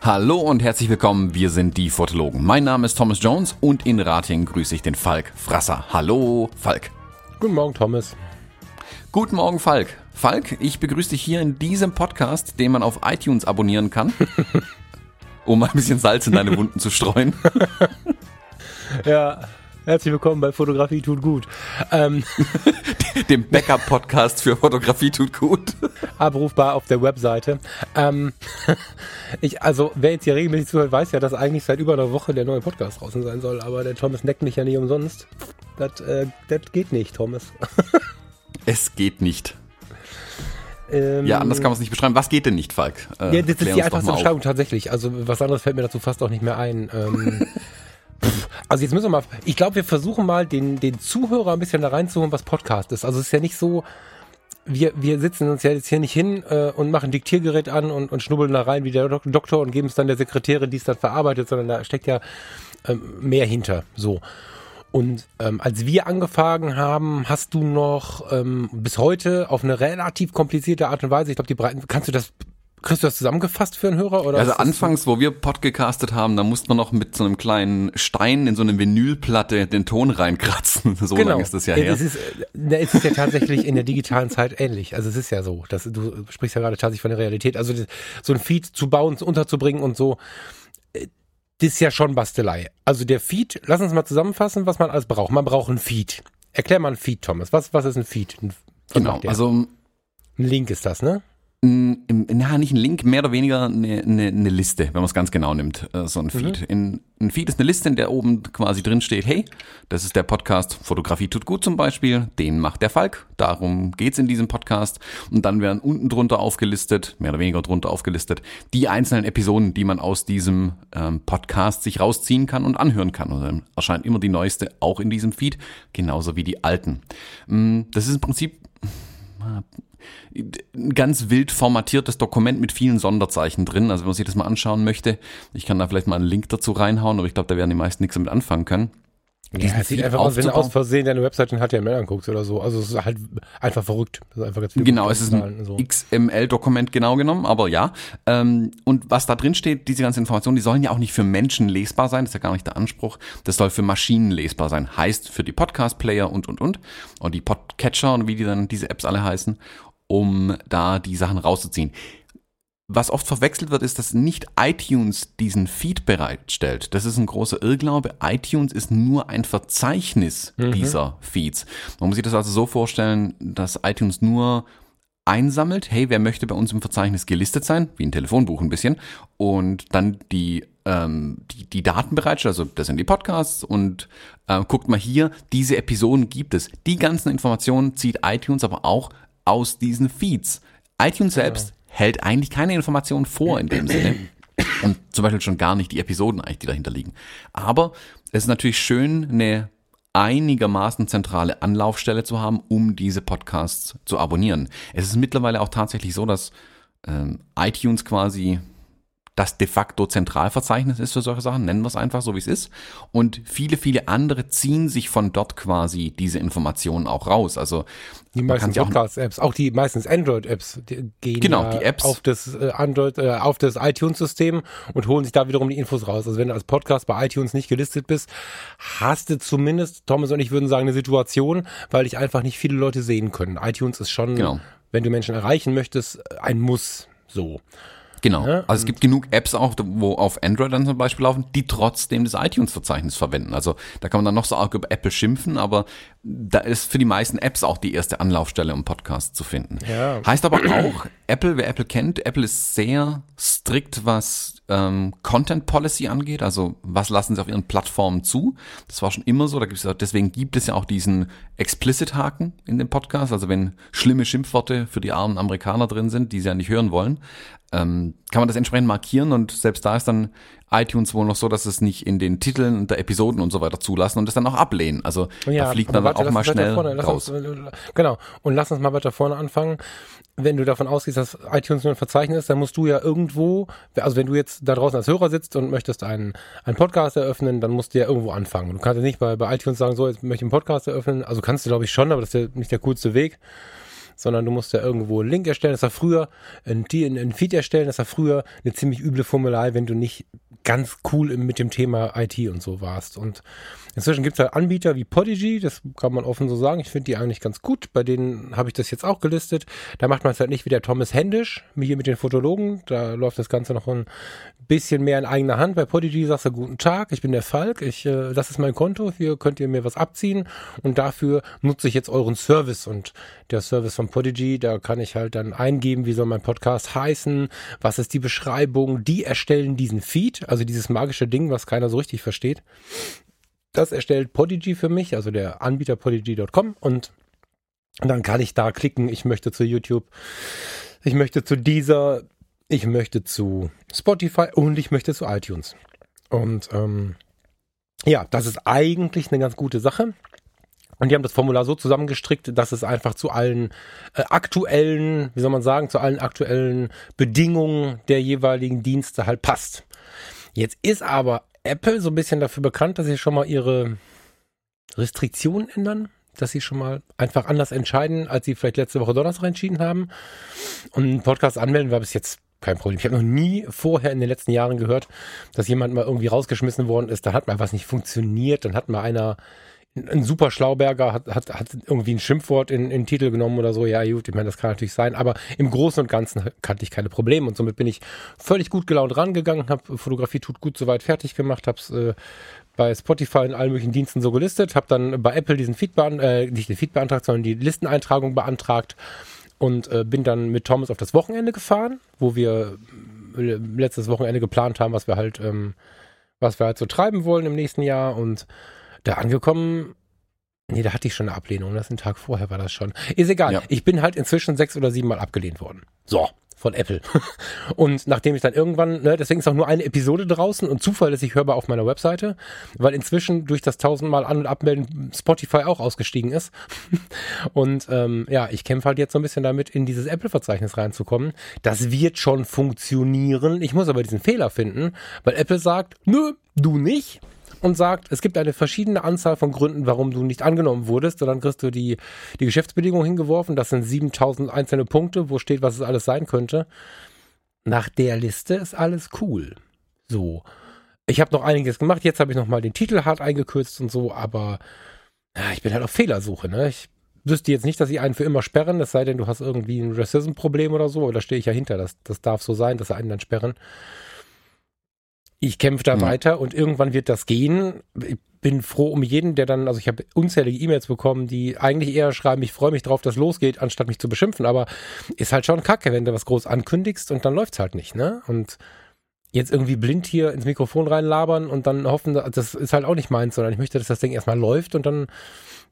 Hallo und herzlich willkommen, wir sind die Fotologen. Mein Name ist Thomas Jones und in Rating grüße ich den Falk Frasser. Hallo, Falk. Guten Morgen, Thomas. Guten Morgen, Falk. Falk, ich begrüße dich hier in diesem Podcast, den man auf iTunes abonnieren kann, um ein bisschen Salz in deine Wunden zu streuen. ja, Herzlich willkommen bei Fotografie tut gut. Ähm. Dem Backup-Podcast für Fotografie tut gut. Abrufbar auf der Webseite. Ähm, ich, also, wer jetzt hier regelmäßig zuhört, weiß ja, dass eigentlich seit über einer Woche der neue Podcast draußen sein soll. Aber der Thomas neckt mich ja nicht umsonst. Das, äh, das geht nicht, Thomas. es geht nicht. Ähm, ja, anders kann man es nicht beschreiben. Was geht denn nicht, Falk? Äh, ja, das ist die einfachste Beschreibung tatsächlich. Also was anderes fällt mir dazu fast auch nicht mehr ein. Ähm, Also jetzt müssen wir mal, ich glaube, wir versuchen mal den, den Zuhörer ein bisschen da reinzuholen, was Podcast ist. Also es ist ja nicht so, wir, wir sitzen uns ja jetzt hier nicht hin äh, und machen Diktiergerät an und, und schnubbeln da rein wie der Dok Doktor und geben es dann der Sekretärin, die es dann verarbeitet, sondern da steckt ja ähm, mehr hinter. So. Und ähm, als wir angefangen haben, hast du noch ähm, bis heute auf eine relativ komplizierte Art und Weise, ich glaube, die Breiten, kannst du das Kriegst du das zusammengefasst für einen Hörer? Oder also anfangs, wo wir podcastet haben, da musste man noch mit so einem kleinen Stein in so eine Vinylplatte den Ton reinkratzen. So genau. lange ist das ja her. Es ist, es ist ja tatsächlich in der digitalen Zeit ähnlich. Also es ist ja so. Dass, du sprichst ja gerade tatsächlich von der Realität. Also so ein Feed zu bauen, unterzubringen und so, äh, das ist ja schon Bastelei. Also der Feed, lass uns mal zusammenfassen, was man alles braucht. Man braucht ein Feed. Erklär mal ein Feed, Thomas. Was, was ist ein Feed? Was genau, also ein Link ist das, ne? Na, nicht ein Link, mehr oder weniger eine, eine, eine Liste, wenn man es ganz genau nimmt, äh, so ein Feed. Mhm. In, ein Feed ist eine Liste, in der oben quasi drin steht, hey, das ist der Podcast Fotografie tut gut zum Beispiel, den macht der Falk, darum geht's in diesem Podcast. Und dann werden unten drunter aufgelistet, mehr oder weniger drunter aufgelistet, die einzelnen Episoden, die man aus diesem ähm, Podcast sich rausziehen kann und anhören kann. Und dann erscheint immer die neueste auch in diesem Feed, genauso wie die alten. Mm, das ist im Prinzip ein ganz wild formatiertes Dokument mit vielen Sonderzeichen drin. Also wenn man sich das mal anschauen möchte, ich kann da vielleicht mal einen Link dazu reinhauen, aber ich glaube, da werden die meisten nichts damit anfangen können. Ja, es sieht einfach aus, wenn du aus Versehen deine Webseite in HTML anguckst oder so. Also es ist halt einfach verrückt. ist einfach ganz genau, es ist ein so. XML-Dokument genau genommen, aber ja. Ähm, und was da drin steht, diese ganzen Informationen, die sollen ja auch nicht für Menschen lesbar sein, das ist ja gar nicht der Anspruch. Das soll für Maschinen lesbar sein. Heißt für die Podcast-Player und, und, und. Und die Podcatcher und wie die dann diese Apps alle heißen um da die Sachen rauszuziehen. Was oft verwechselt wird, ist, dass nicht iTunes diesen Feed bereitstellt. Das ist ein großer Irrglaube. iTunes ist nur ein Verzeichnis mhm. dieser Feeds. Man muss sich das also so vorstellen, dass iTunes nur einsammelt, hey, wer möchte bei uns im Verzeichnis gelistet sein, wie ein Telefonbuch ein bisschen, und dann die, ähm, die, die Daten bereitstellt, also das sind die Podcasts und äh, guckt mal hier, diese Episoden gibt es. Die ganzen Informationen zieht iTunes aber auch aus diesen Feeds. iTunes selbst ja. Hält eigentlich keine Informationen vor in dem Sinne. Und zum Beispiel schon gar nicht die Episoden eigentlich, die dahinter liegen. Aber es ist natürlich schön, eine einigermaßen zentrale Anlaufstelle zu haben, um diese Podcasts zu abonnieren. Es ist mittlerweile auch tatsächlich so, dass ähm, iTunes quasi das de facto Zentralverzeichnis ist für solche Sachen, nennen wir es einfach so, wie es ist. Und viele, viele andere ziehen sich von dort quasi diese Informationen auch raus. Also die meisten Podcast-Apps, auch die meistens Android-Apps gehen genau, die Apps. auf das äh, Android, äh, auf das iTunes-System und holen sich da wiederum die Infos raus. Also wenn du als Podcast bei iTunes nicht gelistet bist, hast du zumindest, Thomas und ich würden sagen, eine Situation, weil dich einfach nicht viele Leute sehen können. iTunes ist schon, genau. wenn du Menschen erreichen möchtest, ein Muss. So. Genau. Ja, also es gibt genug Apps auch, wo auf Android dann zum Beispiel laufen, die trotzdem das iTunes-Verzeichnis verwenden. Also da kann man dann noch so arg über Apple schimpfen, aber da ist für die meisten Apps auch die erste Anlaufstelle, um Podcasts zu finden. Ja. Heißt aber auch, Apple, wer Apple kennt, Apple ist sehr strikt, was ähm, Content Policy angeht, also was lassen sie auf ihren Plattformen zu. Das war schon immer so, da gibt's, deswegen gibt es ja auch diesen Explicit-Haken in dem Podcast, also wenn schlimme Schimpfworte für die armen Amerikaner drin sind, die sie ja nicht hören wollen, ähm, kann man das entsprechend markieren und selbst da ist dann iTunes wohl noch so, dass es nicht in den Titeln der Episoden und so weiter zulassen und es dann auch ablehnen. Also ja, da fliegt man warte, dann auch mal schnell raus. Uns, äh, genau. Und lass uns mal weiter vorne anfangen. Wenn du davon ausgehst, dass iTunes nur ein Verzeichnis ist, dann musst du ja irgendwo, also wenn du jetzt da draußen als Hörer sitzt und möchtest einen, einen Podcast eröffnen, dann musst du ja irgendwo anfangen. Du kannst ja nicht bei, bei iTunes sagen, so, jetzt möchte ich einen Podcast eröffnen. Also kannst du, glaube ich, schon, aber das ist ja nicht der coolste Weg sondern du musst ja irgendwo einen Link erstellen. Das war früher ein, ein Feed erstellen, das war früher eine ziemlich üble Formular, wenn du nicht ganz cool mit dem Thema IT und so warst. Und inzwischen gibt es halt Anbieter wie Podigy, das kann man offen so sagen. Ich finde die eigentlich ganz gut. Bei denen habe ich das jetzt auch gelistet. Da macht man es halt nicht wie der Thomas händisch, hier mit den Fotologen. Da läuft das Ganze noch ein bisschen mehr in eigener Hand. Bei Podigy sagst du guten Tag, ich bin der Falk, ich, äh, das ist mein Konto, hier könnt ihr mir was abziehen und dafür nutze ich jetzt euren Service und der Service von Podigy, da kann ich halt dann eingeben, wie soll mein Podcast heißen, was ist die Beschreibung, die erstellen diesen Feed, also dieses magische Ding, was keiner so richtig versteht. Das erstellt Podigy für mich, also der Anbieter podigy.com und dann kann ich da klicken, ich möchte zu YouTube, ich möchte zu dieser, ich möchte zu Spotify und ich möchte zu iTunes. Und ähm, ja, das ist eigentlich eine ganz gute Sache. Und die haben das Formular so zusammengestrickt, dass es einfach zu allen äh, aktuellen, wie soll man sagen, zu allen aktuellen Bedingungen der jeweiligen Dienste halt passt. Jetzt ist aber Apple so ein bisschen dafür bekannt, dass sie schon mal ihre Restriktionen ändern, dass sie schon mal einfach anders entscheiden, als sie vielleicht letzte Woche Donnerstag entschieden haben. Und einen Podcast anmelden war bis jetzt kein Problem. Ich habe noch nie vorher in den letzten Jahren gehört, dass jemand mal irgendwie rausgeschmissen worden ist. Da hat mal was nicht funktioniert. Dann hat mal einer ein super Schlauberger hat, hat, hat irgendwie ein Schimpfwort in, in den Titel genommen oder so. Ja, gut, ich meine, das kann natürlich sein, aber im Großen und Ganzen kannte ich keine Probleme und somit bin ich völlig gut gelaunt rangegangen, habe Fotografie tut gut soweit fertig gemacht, habe es äh, bei Spotify in allen möglichen Diensten so gelistet, habe dann bei Apple diesen Feed äh, nicht den Feed beantragt, sondern die Listeneintragung beantragt und äh, bin dann mit Thomas auf das Wochenende gefahren, wo wir äh, letztes Wochenende geplant haben, was wir halt, ähm, was wir halt so treiben wollen im nächsten Jahr und da angekommen, nee, da hatte ich schon eine Ablehnung. Das ist ein Tag vorher war das schon. Ist egal. Ja. Ich bin halt inzwischen sechs oder sieben Mal abgelehnt worden. So von Apple. Und nachdem ich dann irgendwann, ne, deswegen ist auch nur eine Episode draußen und ich hörbar auf meiner Webseite, weil inzwischen durch das tausendmal An- und Abmelden Spotify auch ausgestiegen ist. Und ähm, ja, ich kämpfe halt jetzt so ein bisschen damit, in dieses Apple-Verzeichnis reinzukommen. Das wird schon funktionieren. Ich muss aber diesen Fehler finden, weil Apple sagt, nö, du nicht und sagt, es gibt eine verschiedene Anzahl von Gründen, warum du nicht angenommen wurdest. Und dann kriegst du die, die Geschäftsbedingungen hingeworfen. Das sind 7000 einzelne Punkte, wo steht, was es alles sein könnte. Nach der Liste ist alles cool. So. Ich habe noch einiges gemacht. Jetzt habe ich noch mal den Titel hart eingekürzt und so, aber ja, ich bin halt auf Fehlersuche. Ne? Ich wüsste jetzt nicht, dass sie einen für immer sperren, es sei denn, du hast irgendwie ein Racism-Problem oder so. Oder stehe ich ja hinter. Das, das darf so sein, dass sie einen dann sperren. Ich kämpfe da mhm. weiter und irgendwann wird das gehen. Ich bin froh um jeden, der dann, also ich habe unzählige E-Mails bekommen, die eigentlich eher schreiben, ich freue mich drauf, dass losgeht, anstatt mich zu beschimpfen. Aber ist halt schon kacke, wenn du was groß ankündigst und dann läuft's halt nicht, ne? Und jetzt irgendwie blind hier ins Mikrofon reinlabern und dann hoffen, das ist halt auch nicht meins, sondern ich möchte, dass das Ding erstmal läuft und dann,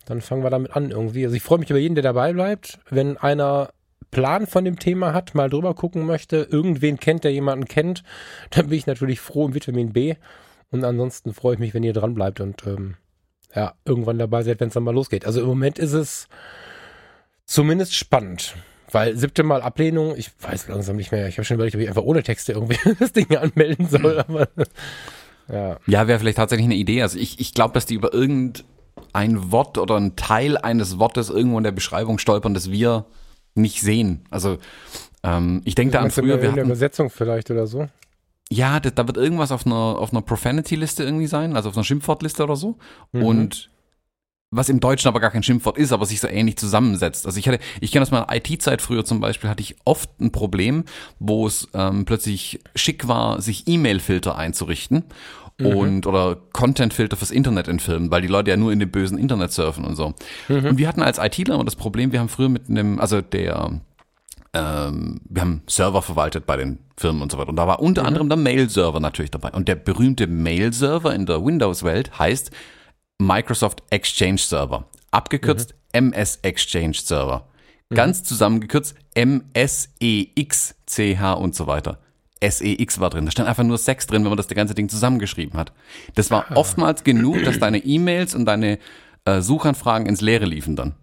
dann fangen wir damit an irgendwie. Also ich freue mich über jeden, der dabei bleibt. Wenn einer Plan von dem Thema hat, mal drüber gucken möchte, irgendwen kennt, der jemanden kennt, dann bin ich natürlich froh im Vitamin B. Und ansonsten freue ich mich, wenn ihr dran bleibt und ähm, ja, irgendwann dabei seid, wenn es dann mal losgeht. Also im Moment ist es zumindest spannend. Weil siebte Mal Ablehnung, ich weiß langsam nicht mehr. Ich habe schon überlegt, ob ich einfach ohne Texte irgendwie das Ding anmelden soll. Aber, ja, ja wäre vielleicht tatsächlich eine Idee. Also ich, ich glaube, dass die über irgendein Wort oder ein Teil eines Wortes irgendwo in der Beschreibung stolpern, dass wir nicht sehen. Also ähm, ich denke da an früher. Wir hatten, Übersetzung vielleicht oder so. Ja, da, da wird irgendwas auf einer, auf einer Profanity-Liste irgendwie sein, also auf einer Schimpfwortliste oder so. Mhm. Und was im Deutschen aber gar kein Schimpfwort ist, aber sich so ähnlich zusammensetzt. Also ich hatte, ich kenne aus meiner IT-Zeit früher zum Beispiel, hatte ich oft ein Problem, wo es ähm, plötzlich schick war, sich E-Mail-Filter einzurichten mhm. und oder Content-Filter fürs Internet entfilmen, weil die Leute ja nur in dem bösen Internet surfen und so. Mhm. Und wir hatten als ITler immer das Problem, wir haben früher mit einem, also der ähm, wir haben Server verwaltet bei den Firmen und so weiter. Und da war unter mhm. anderem der Mail-Server natürlich dabei. Und der berühmte Mail-Server in der Windows-Welt heißt Microsoft Exchange Server. Abgekürzt mhm. MS Exchange Server. Ganz mhm. zusammengekürzt MSEXCH und so weiter. SEX war drin. Da stand einfach nur Sex drin, wenn man das ganze Ding zusammengeschrieben hat. Das war ah. oftmals genug, dass deine E-Mails und deine äh, Suchanfragen ins Leere liefen dann.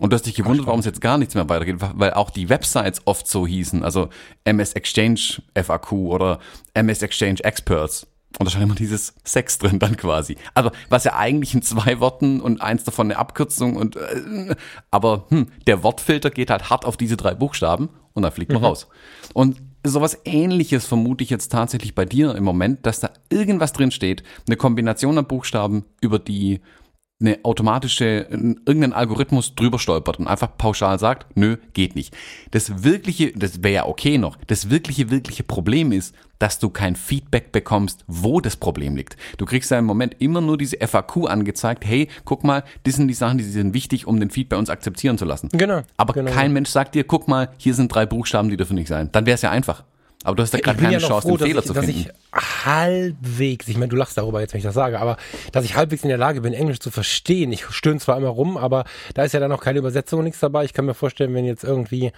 Und du hast dich gewundert, warum es jetzt gar nichts mehr weitergeht, weil auch die Websites oft so hießen, also MS Exchange FAQ oder MS Exchange Experts. Und da stand immer dieses Sex drin dann quasi. Also was ja eigentlich in zwei Worten und eins davon eine Abkürzung und äh, aber hm, der Wortfilter geht halt hart auf diese drei Buchstaben und dann fliegt man mhm. raus. Und sowas ähnliches vermute ich jetzt tatsächlich bei dir im Moment, dass da irgendwas drin steht, eine Kombination an Buchstaben, über die eine automatische, irgendein Algorithmus drüber stolpert und einfach pauschal sagt, nö, geht nicht. Das wirkliche, das wäre ja okay noch, das wirkliche, wirkliche Problem ist, dass du kein Feedback bekommst, wo das Problem liegt. Du kriegst ja im Moment immer nur diese FAQ angezeigt, hey, guck mal, das sind die Sachen, die sind wichtig, um den Feed bei uns akzeptieren zu lassen. Genau. Aber genau. kein Mensch sagt dir, guck mal, hier sind drei Buchstaben, die dürfen nicht sein. Dann wäre es ja einfach. Aber du hast da gerade keine ja Chance, froh, den Fehler ich, zu finden. Dass ich halbwegs, ich meine, du lachst darüber jetzt, wenn ich das sage, aber dass ich halbwegs in der Lage bin, Englisch zu verstehen. Ich stöhne zwar immer rum, aber da ist ja dann noch keine Übersetzung und nichts dabei. Ich kann mir vorstellen, wenn jetzt irgendwie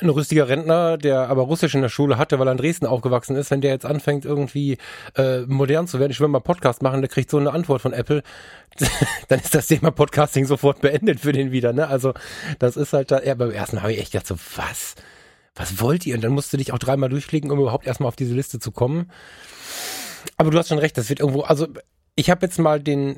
ein rüstiger Rentner, der aber Russisch in der Schule hatte, weil er in Dresden aufgewachsen ist, wenn der jetzt anfängt, irgendwie äh, modern zu werden, ich will mal Podcast machen, der kriegt so eine Antwort von Apple, dann ist das Thema Podcasting sofort beendet für den wieder. Ne? Also das ist halt da, ja, beim ersten habe ich echt gedacht so, was? Was wollt ihr? Und dann musst du dich auch dreimal durchklicken, um überhaupt erstmal auf diese Liste zu kommen. Aber du hast schon recht, das wird irgendwo, also ich habe jetzt mal den,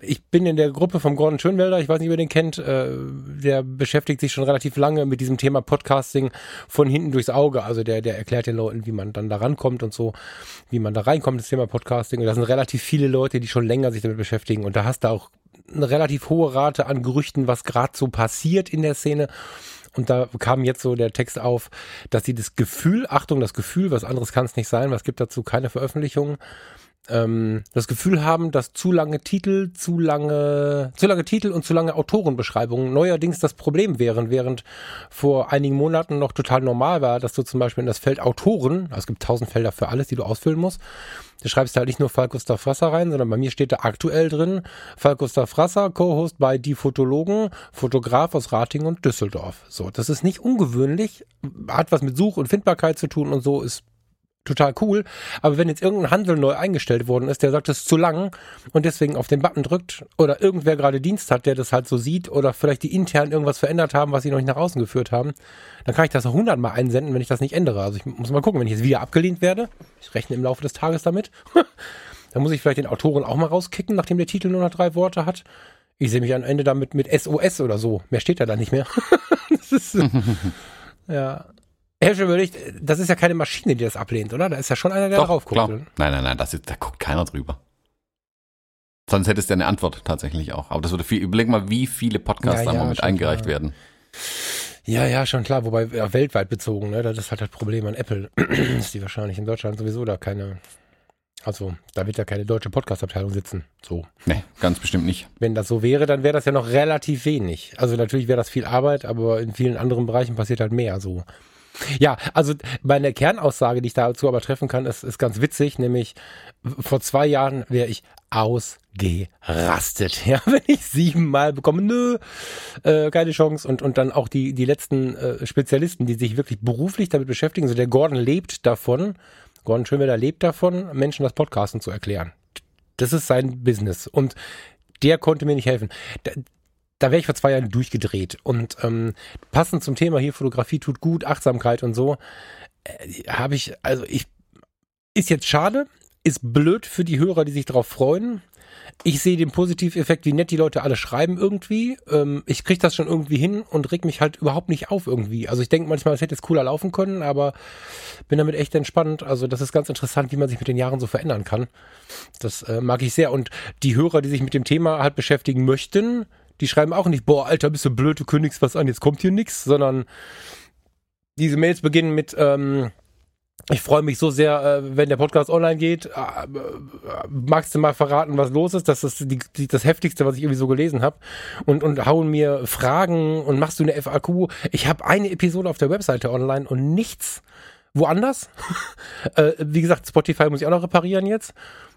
ich bin in der Gruppe vom Gordon Schönwelder, ich weiß nicht, wer den kennt, äh, der beschäftigt sich schon relativ lange mit diesem Thema Podcasting von hinten durchs Auge. Also der, der erklärt den Leuten, wie man dann da rankommt und so, wie man da reinkommt, das Thema Podcasting. Und da sind relativ viele Leute, die schon länger sich damit beschäftigen. Und da hast du auch eine relativ hohe Rate an Gerüchten, was gerade so passiert in der Szene. Und da kam jetzt so der Text auf, dass sie das Gefühl, Achtung, das Gefühl, was anderes kann es nicht sein, was gibt dazu keine Veröffentlichungen, ähm, das Gefühl haben, dass zu lange Titel, zu lange, zu lange Titel und zu lange Autorenbeschreibungen neuerdings das Problem wären, während vor einigen Monaten noch total normal war, dass du zum Beispiel in das Feld Autoren, also es gibt tausend Felder für alles, die du ausfüllen musst, Du schreibst halt nicht nur Falk Gustav Frasser rein, sondern bei mir steht da aktuell drin Falk Gustav Frasser, Co-Host bei Die Fotologen, Fotograf aus Rating und Düsseldorf. So, das ist nicht ungewöhnlich, hat was mit Such- und Findbarkeit zu tun und so ist total cool. Aber wenn jetzt irgendein Handel neu eingestellt worden ist, der sagt, das ist zu lang und deswegen auf den Button drückt oder irgendwer gerade Dienst hat, der das halt so sieht oder vielleicht die intern irgendwas verändert haben, was sie noch nicht nach außen geführt haben, dann kann ich das hundertmal einsenden, wenn ich das nicht ändere. Also ich muss mal gucken, wenn ich jetzt wieder abgelehnt werde, ich rechne im Laufe des Tages damit, dann muss ich vielleicht den Autoren auch mal rauskicken, nachdem der Titel nur noch drei Worte hat. Ich sehe mich am Ende damit mit SOS oder so. Mehr steht da dann nicht mehr. das ist, ja. Herr überlegt, das ist ja keine Maschine, die das ablehnt, oder? Da ist ja schon einer, der Doch, drauf guckt. Klar. Nein, nein, nein, das ist, da guckt keiner drüber. Sonst hättest du ja eine Antwort tatsächlich auch. Aber das würde viel, überleg mal, wie viele Podcasts ja, da ja, mit eingereicht klar. werden. Ja, ja, schon klar, wobei ja, weltweit bezogen, ne? Das ist halt das Problem an Apple. ist die wahrscheinlich in Deutschland sowieso da keine, also da wird ja keine deutsche Podcast-Abteilung sitzen. So. Nee, ganz bestimmt nicht. Wenn das so wäre, dann wäre das ja noch relativ wenig. Also natürlich wäre das viel Arbeit, aber in vielen anderen Bereichen passiert halt mehr so. Ja, also meine Kernaussage, die ich dazu aber treffen kann, ist, ist ganz witzig, nämlich vor zwei Jahren wäre ich ausgerastet. Ja, wenn ich siebenmal bekomme, nö, äh, keine Chance. Und, und dann auch die, die letzten äh, Spezialisten, die sich wirklich beruflich damit beschäftigen. So der Gordon lebt davon, Gordon Schönwelder lebt davon, Menschen das Podcasten zu erklären. Das ist sein Business. Und der konnte mir nicht helfen da wäre ich vor zwei Jahren durchgedreht. Und ähm, passend zum Thema hier, Fotografie tut gut, Achtsamkeit und so, äh, habe ich, also ich, ist jetzt schade, ist blöd für die Hörer, die sich darauf freuen. Ich sehe den Positiveffekt, wie nett die Leute alle schreiben irgendwie. Ähm, ich kriege das schon irgendwie hin und reg mich halt überhaupt nicht auf irgendwie. Also ich denke manchmal, es hätte jetzt cooler laufen können, aber bin damit echt entspannt. Also das ist ganz interessant, wie man sich mit den Jahren so verändern kann. Das äh, mag ich sehr. Und die Hörer, die sich mit dem Thema halt beschäftigen möchten, die schreiben auch nicht, boah, Alter, bist du blöd, du kündigst was an, jetzt kommt hier nichts, sondern diese Mails beginnen mit, ähm, ich freue mich so sehr, äh, wenn der Podcast online geht. Äh, magst du mal verraten, was los ist? Das ist die, die, das Heftigste, was ich irgendwie so gelesen habe. Und, und hauen mir Fragen und machst du eine FAQ. Ich habe eine Episode auf der Webseite online und nichts woanders. äh, wie gesagt, Spotify muss ich auch noch reparieren jetzt.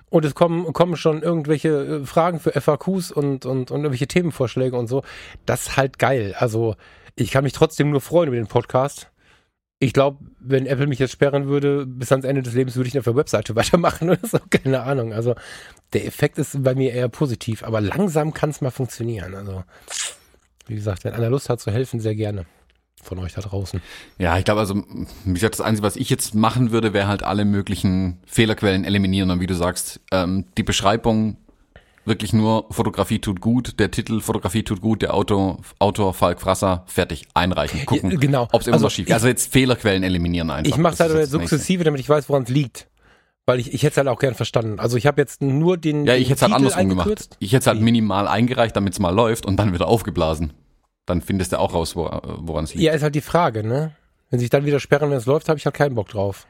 Und es kommen, kommen schon irgendwelche äh, Fragen für FAQs und, und, und irgendwelche Themenvorschläge und so. Das ist halt geil. Also ich kann mich trotzdem nur freuen über den Podcast. Ich glaube, wenn Apple mich jetzt sperren würde, bis ans Ende des Lebens würde ich auf der Webseite weitermachen oder so, keine Ahnung. Also der Effekt ist bei mir eher positiv, aber langsam kann es mal funktionieren. Also, wie gesagt, wenn einer Lust hat zu helfen, sehr gerne von euch da draußen. Ja, ich glaube also, wie gesagt, das Einzige, was ich jetzt machen würde, wäre halt alle möglichen Fehlerquellen eliminieren und wie du sagst, ähm, die Beschreibung wirklich nur Fotografie tut gut, der Titel Fotografie tut gut, der Autor, Autor Falk Frasser, fertig, einreichen, gucken, ja, genau. ob es irgendwas also schief Also jetzt Fehlerquellen eliminieren einfach. Ich mache es halt sukzessive, damit ich weiß, woran es liegt. Weil ich, ich hätte es halt auch gern verstanden. Also ich habe jetzt nur den. Ja, ich hätte es halt andersrum gemacht. Ich hätte es halt minimal eingereicht, damit es mal läuft und dann wieder aufgeblasen. Dann findest du auch raus, wo, woran es liegt. Ja, ist halt die Frage, ne? Wenn sich dann wieder sperren, wenn es läuft, habe ich halt keinen Bock drauf.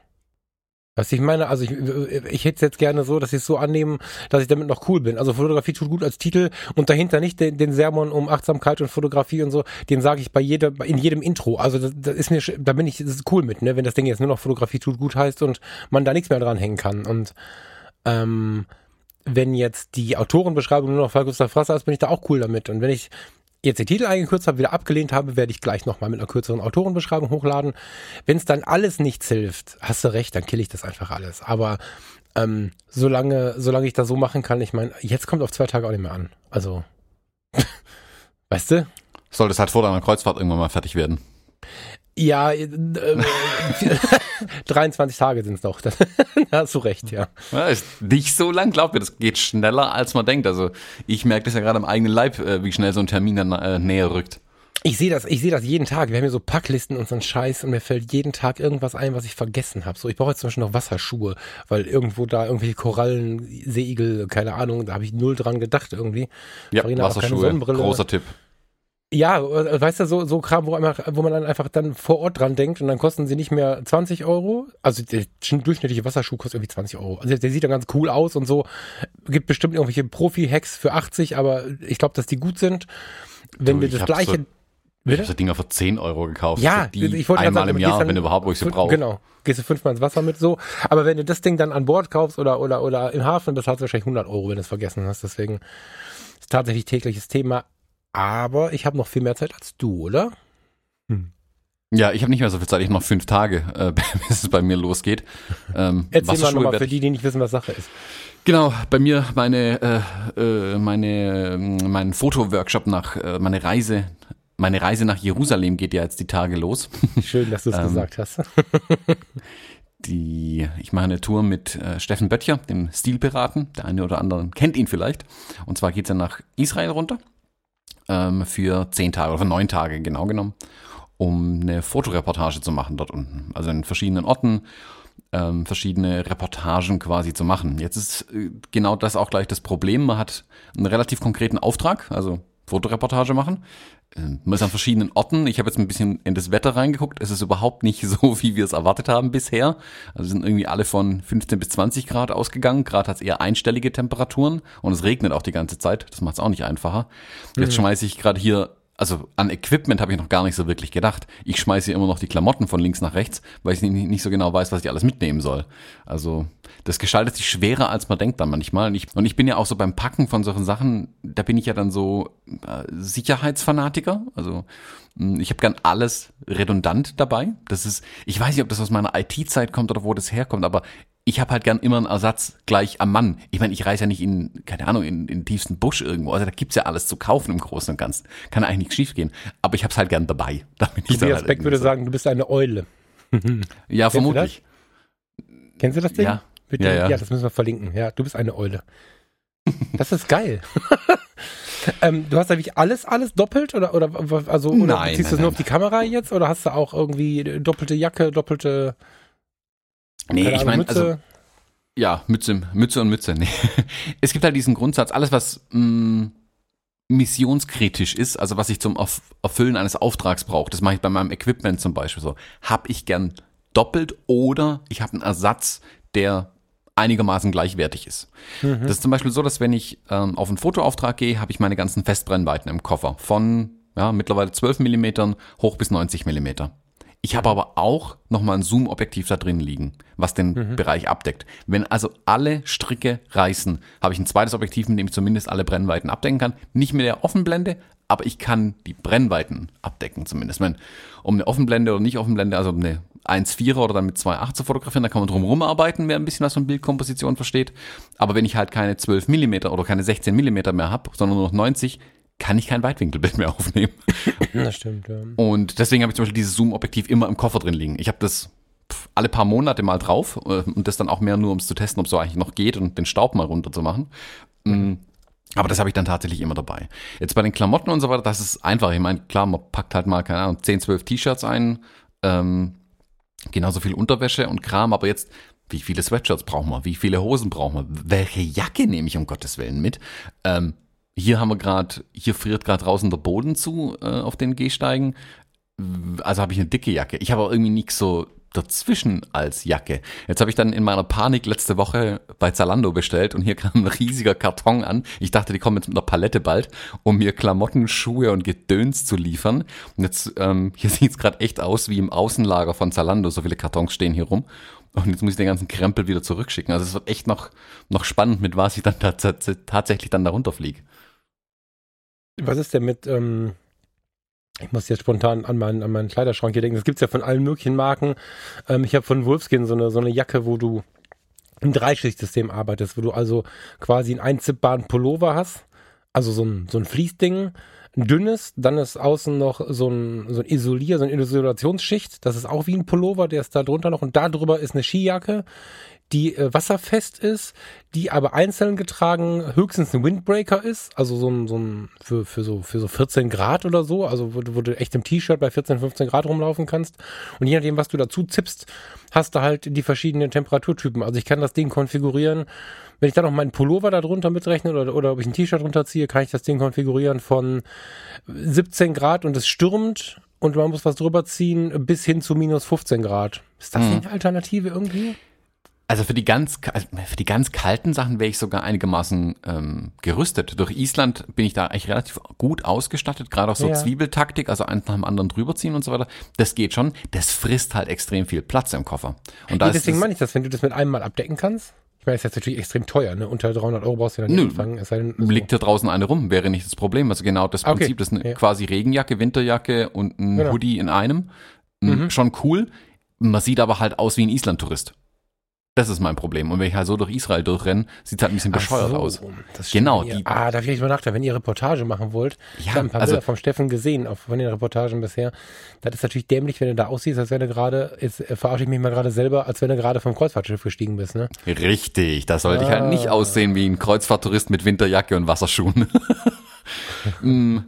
Was ich meine, also ich, ich hätte es jetzt gerne so, dass ich es so annehmen, dass ich damit noch cool bin. Also Fotografie tut gut als Titel und dahinter nicht den, den Sermon um Achtsamkeit und Fotografie und so, den sage ich bei jeder, in jedem Intro. Also das, das ist mir, da bin ich, das ist cool mit, ne, wenn das Ding jetzt nur noch Fotografie tut gut heißt und man da nichts mehr dranhängen kann. Und ähm, wenn jetzt die Autorenbeschreibung nur noch Falk Gustav Frasser ist, bin ich da auch cool damit. Und wenn ich jetzt den Titel eingekürzt habe, wieder abgelehnt habe, werde ich gleich nochmal mit einer kürzeren Autorenbeschreibung hochladen. Wenn es dann alles nichts hilft, hast du recht, dann kill ich das einfach alles. Aber ähm, solange, solange ich das so machen kann, ich meine, jetzt kommt auf zwei Tage auch nicht mehr an. Also, weißt du? Soll das halt vor deiner Kreuzfahrt irgendwann mal fertig werden? Ja, äh, 23 Tage sind es noch. da hast du recht, ja. ja. Ist nicht so lang, glaub mir, das geht schneller, als man denkt. Also ich merke das ja gerade am eigenen Leib, äh, wie schnell so ein Termin dann äh, näher rückt. Ich sehe das, ich sehe das jeden Tag. Wir haben hier so Packlisten und so einen Scheiß und mir fällt jeden Tag irgendwas ein, was ich vergessen habe. So, ich brauche jetzt zum Beispiel noch Wasserschuhe, weil irgendwo da irgendwelche Korallen, Seeigel, keine Ahnung, da habe ich null dran gedacht irgendwie. Ja, Farina Wasserschuhe, großer Tipp. Ja, äh, weißt du, so, so Kram, wo, einfach, wo man dann einfach dann vor Ort dran denkt und dann kosten sie nicht mehr 20 Euro. Also der durchschnittliche Wasserschuh kostet irgendwie 20 Euro. Also der sieht dann ganz cool aus und so. Gibt bestimmt irgendwelche Profi-Hacks für 80, aber ich glaube, dass die gut sind. Wenn du, wir das gleiche. So, ich habe so Dinger für 10 Euro gekauft. Ja, die ich wollte einmal sagen, im Jahr, dann, wenn überhaupt, wo ich sie brauche. Genau. Gehst du fünfmal ins Wasser mit so. Aber wenn du das Ding dann an Bord kaufst oder, oder, oder im Hafen, das hat wahrscheinlich 100 Euro, wenn du es vergessen hast. Deswegen ist tatsächlich tägliches Thema aber ich habe noch viel mehr Zeit als du, oder? Hm. Ja, ich habe nicht mehr so viel Zeit. Ich habe noch fünf Tage, äh, bis es bei mir losgeht. Ähm, Erzähl mal nochmal für die, die nicht wissen, was Sache ist. Genau, bei mir meine äh, äh, meine ähm, mein Fotoworkshop nach äh, meine Reise meine Reise nach Jerusalem geht ja jetzt die Tage los. Schön, dass du es ähm, gesagt hast. die ich mache eine Tour mit äh, Steffen Böttcher, dem Stilpiraten. Der eine oder andere kennt ihn vielleicht. Und zwar geht's ja nach Israel runter ähm, für zehn Tage oder für neun Tage genau genommen, um eine Fotoreportage zu machen dort unten. Also in verschiedenen Orten ähm, verschiedene Reportagen quasi zu machen. Jetzt ist äh, genau das auch gleich das Problem. Man hat einen relativ konkreten Auftrag, also Fotoreportage machen. Ähm, man ist an verschiedenen Orten. Ich habe jetzt ein bisschen in das Wetter reingeguckt. Es ist überhaupt nicht so, wie wir es erwartet haben bisher. Also sind irgendwie alle von 15 bis 20 Grad ausgegangen. Gerade hat es eher einstellige Temperaturen und es regnet auch die ganze Zeit. Das macht es auch nicht einfacher. Jetzt mhm. schmeiße ich gerade hier also an Equipment habe ich noch gar nicht so wirklich gedacht. Ich schmeiße immer noch die Klamotten von links nach rechts, weil ich nicht, nicht so genau weiß, was ich alles mitnehmen soll. Also das gestaltet sich schwerer, als man denkt dann manchmal. Und ich, und ich bin ja auch so beim Packen von solchen Sachen, da bin ich ja dann so äh, Sicherheitsfanatiker. Also hm, ich habe gern alles redundant dabei. Das ist, ich weiß nicht, ob das aus meiner IT-Zeit kommt oder wo das herkommt, aber ich habe halt gern immer einen Ersatz gleich am Mann. Ich meine, ich reise ja nicht in, keine Ahnung, in, in den tiefsten Busch irgendwo. Also da gibt's ja alles zu kaufen im Großen und Ganzen. Kann eigentlich nichts schief gehen. Aber ich habe es halt gern dabei. Da bin ich Tobias halt Beck würde so. sagen, du bist eine Eule. ja, vermutlich. Kennst du das Ding? Ja. Ja, ja. ja, das müssen wir verlinken. Ja, du bist eine Eule. Das ist geil. ähm, du hast eigentlich alles, alles doppelt oder oder also oder nein, ziehst du es nur auf die Kamera jetzt oder hast du auch irgendwie doppelte Jacke, doppelte Nee, ich meine, also ja, Mütze, Mütze und Mütze. Nee. Es gibt halt diesen Grundsatz, alles was mh, mm, missionskritisch ist, also was ich zum Erfüllen eines Auftrags brauche, das mache ich bei meinem Equipment zum Beispiel so, habe ich gern doppelt oder ich habe einen Ersatz, der einigermaßen gleichwertig ist. Mhm. Das ist zum Beispiel so, dass wenn ich ähm, auf einen Fotoauftrag gehe, habe ich meine ganzen Festbrennweiten im Koffer von ja, mittlerweile 12 Millimetern hoch bis 90 Millimeter. Ich habe aber auch nochmal ein Zoom-Objektiv da drin liegen, was den mhm. Bereich abdeckt. Wenn also alle Stricke reißen, habe ich ein zweites Objektiv, mit dem ich zumindest alle Brennweiten abdecken kann. Nicht mit der Offenblende, aber ich kann die Brennweiten abdecken zumindest. Wenn, um eine Offenblende oder nicht Offenblende, also eine 1,4er oder dann mit 2,8 zu fotografieren, da kann man drumherum arbeiten, wer ein bisschen was von Bildkomposition versteht. Aber wenn ich halt keine 12 Millimeter oder keine 16 Millimeter mehr habe, sondern nur noch 90, kann ich kein Weitwinkelbild mehr aufnehmen. Das stimmt, ja. Und deswegen habe ich zum Beispiel dieses Zoom-Objektiv immer im Koffer drin liegen. Ich habe das alle paar Monate mal drauf äh, und das dann auch mehr nur, um es zu testen, ob es so eigentlich noch geht und den Staub mal runter zu machen. Mhm. Aber das habe ich dann tatsächlich immer dabei. Jetzt bei den Klamotten und so weiter, das ist einfach. Ich meine, klar, man packt halt mal, keine Ahnung, 10, 12 T-Shirts ein, ähm, genauso viel Unterwäsche und Kram, aber jetzt, wie viele Sweatshirts brauchen wir? Wie viele Hosen brauchen wir? Welche Jacke nehme ich um Gottes Willen mit? Ähm, hier haben wir gerade, hier friert gerade draußen der Boden zu äh, auf den Gehsteigen. Also habe ich eine dicke Jacke. Ich habe aber irgendwie nichts so dazwischen als Jacke. Jetzt habe ich dann in meiner Panik letzte Woche bei Zalando bestellt und hier kam ein riesiger Karton an. Ich dachte, die kommen jetzt mit einer Palette bald, um mir Klamotten, Schuhe und Gedöns zu liefern. Und jetzt, ähm, hier sieht es gerade echt aus wie im Außenlager von Zalando. So viele Kartons stehen hier rum. Und jetzt muss ich den ganzen Krempel wieder zurückschicken. Also es wird echt noch, noch spannend, mit was ich dann tatsächlich dann darunter fliege. Was ist denn mit, ähm, ich muss jetzt spontan an meinen, an meinen Kleiderschrank hier denken. Das gibt's ja von allen möglichen Marken. Ähm, ich habe von Wolfskin so eine, so eine Jacke, wo du im Dreischichtsystem arbeitest, wo du also quasi einen einzippbaren Pullover hast, also so ein, so ein Fließding, dünnes, dann ist außen noch so ein, so ein Isolier, so eine Isolationsschicht, das ist auch wie ein Pullover, der ist da drunter noch und da drüber ist eine Skijacke, die äh, wasserfest ist, die aber einzeln getragen höchstens ein Windbreaker ist, also so ein, so ein für, für, so, für so 14 Grad oder so, also wo, wo du echt im T-Shirt bei 14, 15 Grad rumlaufen kannst. Und je nachdem, was du dazu zippst, hast du halt die verschiedenen Temperaturtypen. Also ich kann das Ding konfigurieren. Wenn ich dann noch meinen Pullover da drunter mitrechne oder, oder ob ich ein T-Shirt runterziehe, kann ich das Ding konfigurieren von 17 Grad und es stürmt und man muss was drüber ziehen bis hin zu minus 15 Grad. Ist das mhm. eine Alternative irgendwie? Also für die ganz also für die ganz kalten Sachen wäre ich sogar einigermaßen ähm, gerüstet. Durch Island bin ich da eigentlich relativ gut ausgestattet, gerade auch so ja. Zwiebeltaktik, also eins nach dem anderen drüberziehen und so weiter. Das geht schon. Das frisst halt extrem viel Platz im Koffer. Und da nee, deswegen meine ich das, wenn du das mit einem Mal abdecken kannst. Ich meine, das ist jetzt natürlich extrem teuer, ne? Unter 300 Euro brauchst du ja nicht Nö, anfangen. Es sei denn, also liegt da draußen eine rum, wäre nicht das Problem. Also genau das Prinzip, okay. das ist eine ja. quasi Regenjacke, Winterjacke und ein genau. Hoodie in einem. Mhm. Schon cool. Man sieht aber halt aus wie ein Island-Tourist. Das ist mein Problem. Und wenn ich halt so durch Israel durchrenne, sieht es halt ein bisschen bescheuert so, aus. genau. Die, ah, da will ich mal nachdenken, wenn ihr Reportage machen wollt. Ja, ich habe ein paar also, Bilder vom Steffen gesehen, auf, von den Reportagen bisher. Das ist natürlich dämlich, wenn du da aussiehst, als wenn du gerade, jetzt verarsche ich mich mal gerade selber, als wenn du gerade vom Kreuzfahrtschiff gestiegen bist, ne? Richtig, da sollte ah. ich halt nicht aussehen wie ein Kreuzfahrttourist mit Winterjacke und Wasserschuhen. Mm,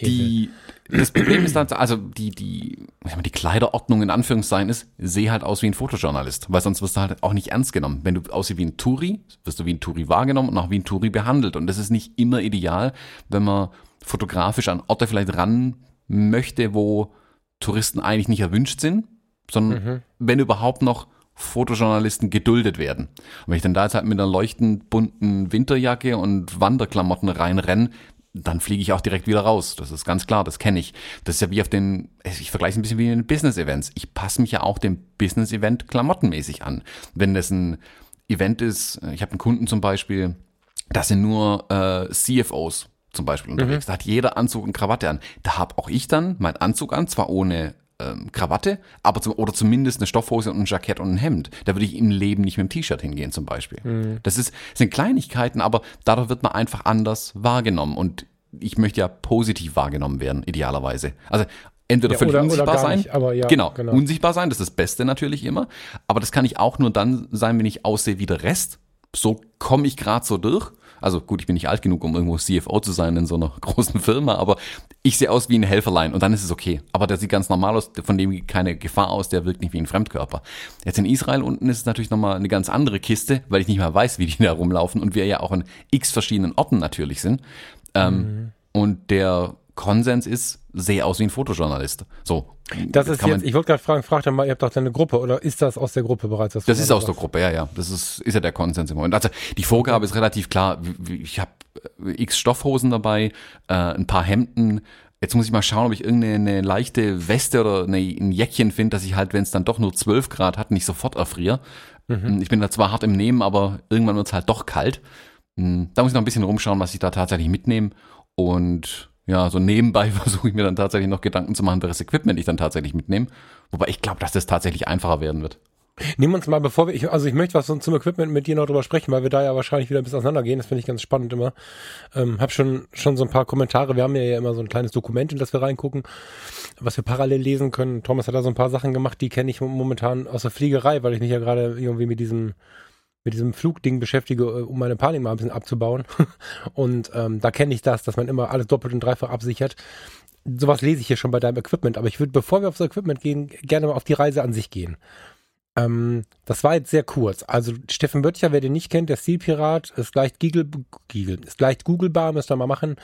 die, das Problem ist dann, also die, die, die Kleiderordnung in Anführungszeichen ist, sehe halt aus wie ein Fotojournalist, weil sonst wirst du halt auch nicht ernst genommen. Wenn du aussiehst wie ein Touri, wirst du wie ein Touri wahrgenommen und auch wie ein Touri behandelt. Und das ist nicht immer ideal, wenn man fotografisch an Orte vielleicht ran möchte, wo Touristen eigentlich nicht erwünscht sind, sondern mhm. wenn überhaupt noch Fotojournalisten geduldet werden. Und wenn ich dann da jetzt halt mit einer leuchtend bunten Winterjacke und Wanderklamotten reinrenne, dann fliege ich auch direkt wieder raus. Das ist ganz klar, das kenne ich. Das ist ja wie auf den, ich vergleiche es ein bisschen wie in den Business-Events. Ich passe mich ja auch dem Business-Event klamottenmäßig an. Wenn das ein Event ist, ich habe einen Kunden zum Beispiel, das sind nur äh, CFOs zum Beispiel unterwegs. Mhm. Da hat jeder Anzug und Krawatte an. Da habe auch ich dann meinen Anzug an, zwar ohne ähm, Krawatte, aber zum, oder zumindest eine Stoffhose und ein Jackett und ein Hemd. Da würde ich im Leben nicht mit dem T-Shirt hingehen zum Beispiel. Mhm. Das ist, sind Kleinigkeiten, aber dadurch wird man einfach anders wahrgenommen und ich möchte ja positiv wahrgenommen werden, idealerweise. Also entweder ja, völlig oder, unsichtbar oder sein, nicht, ja, genau, genau, unsichtbar sein, das ist das Beste natürlich immer, aber das kann ich auch nur dann sein, wenn ich aussehe wie der Rest. So komme ich gerade so durch also gut, ich bin nicht alt genug, um irgendwo CFO zu sein in so einer großen Firma, aber ich sehe aus wie ein Helferlein und dann ist es okay. Aber der sieht ganz normal aus, von dem geht keine Gefahr aus, der wirkt nicht wie ein Fremdkörper. Jetzt in Israel unten ist es natürlich nochmal eine ganz andere Kiste, weil ich nicht mehr weiß, wie die da rumlaufen und wir ja auch an x verschiedenen Orten natürlich sind. Ähm, mhm. Und der Konsens ist, sehe aus wie ein Fotojournalist. So. Das ist jetzt, ich wollte gerade fragen, frag doch mal, ihr habt doch eine Gruppe oder ist das aus der Gruppe bereits? Das, das ist aus der Gruppe, ja, ja. Das ist, ist ja der Konsens im Moment. Also die Vorgabe ist relativ klar. Ich habe äh, x Stoffhosen dabei, äh, ein paar Hemden. Jetzt muss ich mal schauen, ob ich irgendeine leichte Weste oder eine, ein Jäckchen finde, dass ich halt, wenn es dann doch nur 12 Grad hat, nicht sofort erfriere. Mhm. Ich bin da zwar hart im Nehmen, aber irgendwann wird es halt doch kalt. Hm, da muss ich noch ein bisschen rumschauen, was ich da tatsächlich mitnehme. Und ja, so nebenbei versuche ich mir dann tatsächlich noch Gedanken zu machen, welches Equipment ich dann tatsächlich mitnehme. Wobei ich glaube, dass das tatsächlich einfacher werden wird. Nehmen wir uns mal, bevor wir, ich, also ich möchte was zum Equipment mit dir noch drüber sprechen, weil wir da ja wahrscheinlich wieder ein bisschen auseinandergehen. Das finde ich ganz spannend immer. Ähm, hab schon, schon so ein paar Kommentare. Wir haben ja immer so ein kleines Dokument, in das wir reingucken, was wir parallel lesen können. Thomas hat da so ein paar Sachen gemacht, die kenne ich momentan aus der Fliegerei, weil ich mich ja gerade irgendwie mit diesem, mit diesem Flugding beschäftige, äh, um meine Panik mal ein bisschen abzubauen. Und ähm, da kenne ich das, dass man immer alles doppelt und dreifach absichert. Sowas lese ich hier schon bei deinem Equipment, aber ich würde, bevor wir auf das Equipment gehen, gerne mal auf die Reise an sich gehen. Ähm, das war jetzt sehr kurz. Also Steffen Böttcher, wer den nicht kennt, der Stilpirat, ist leicht Google ist leicht Googlebar, müsst ihr mal machen,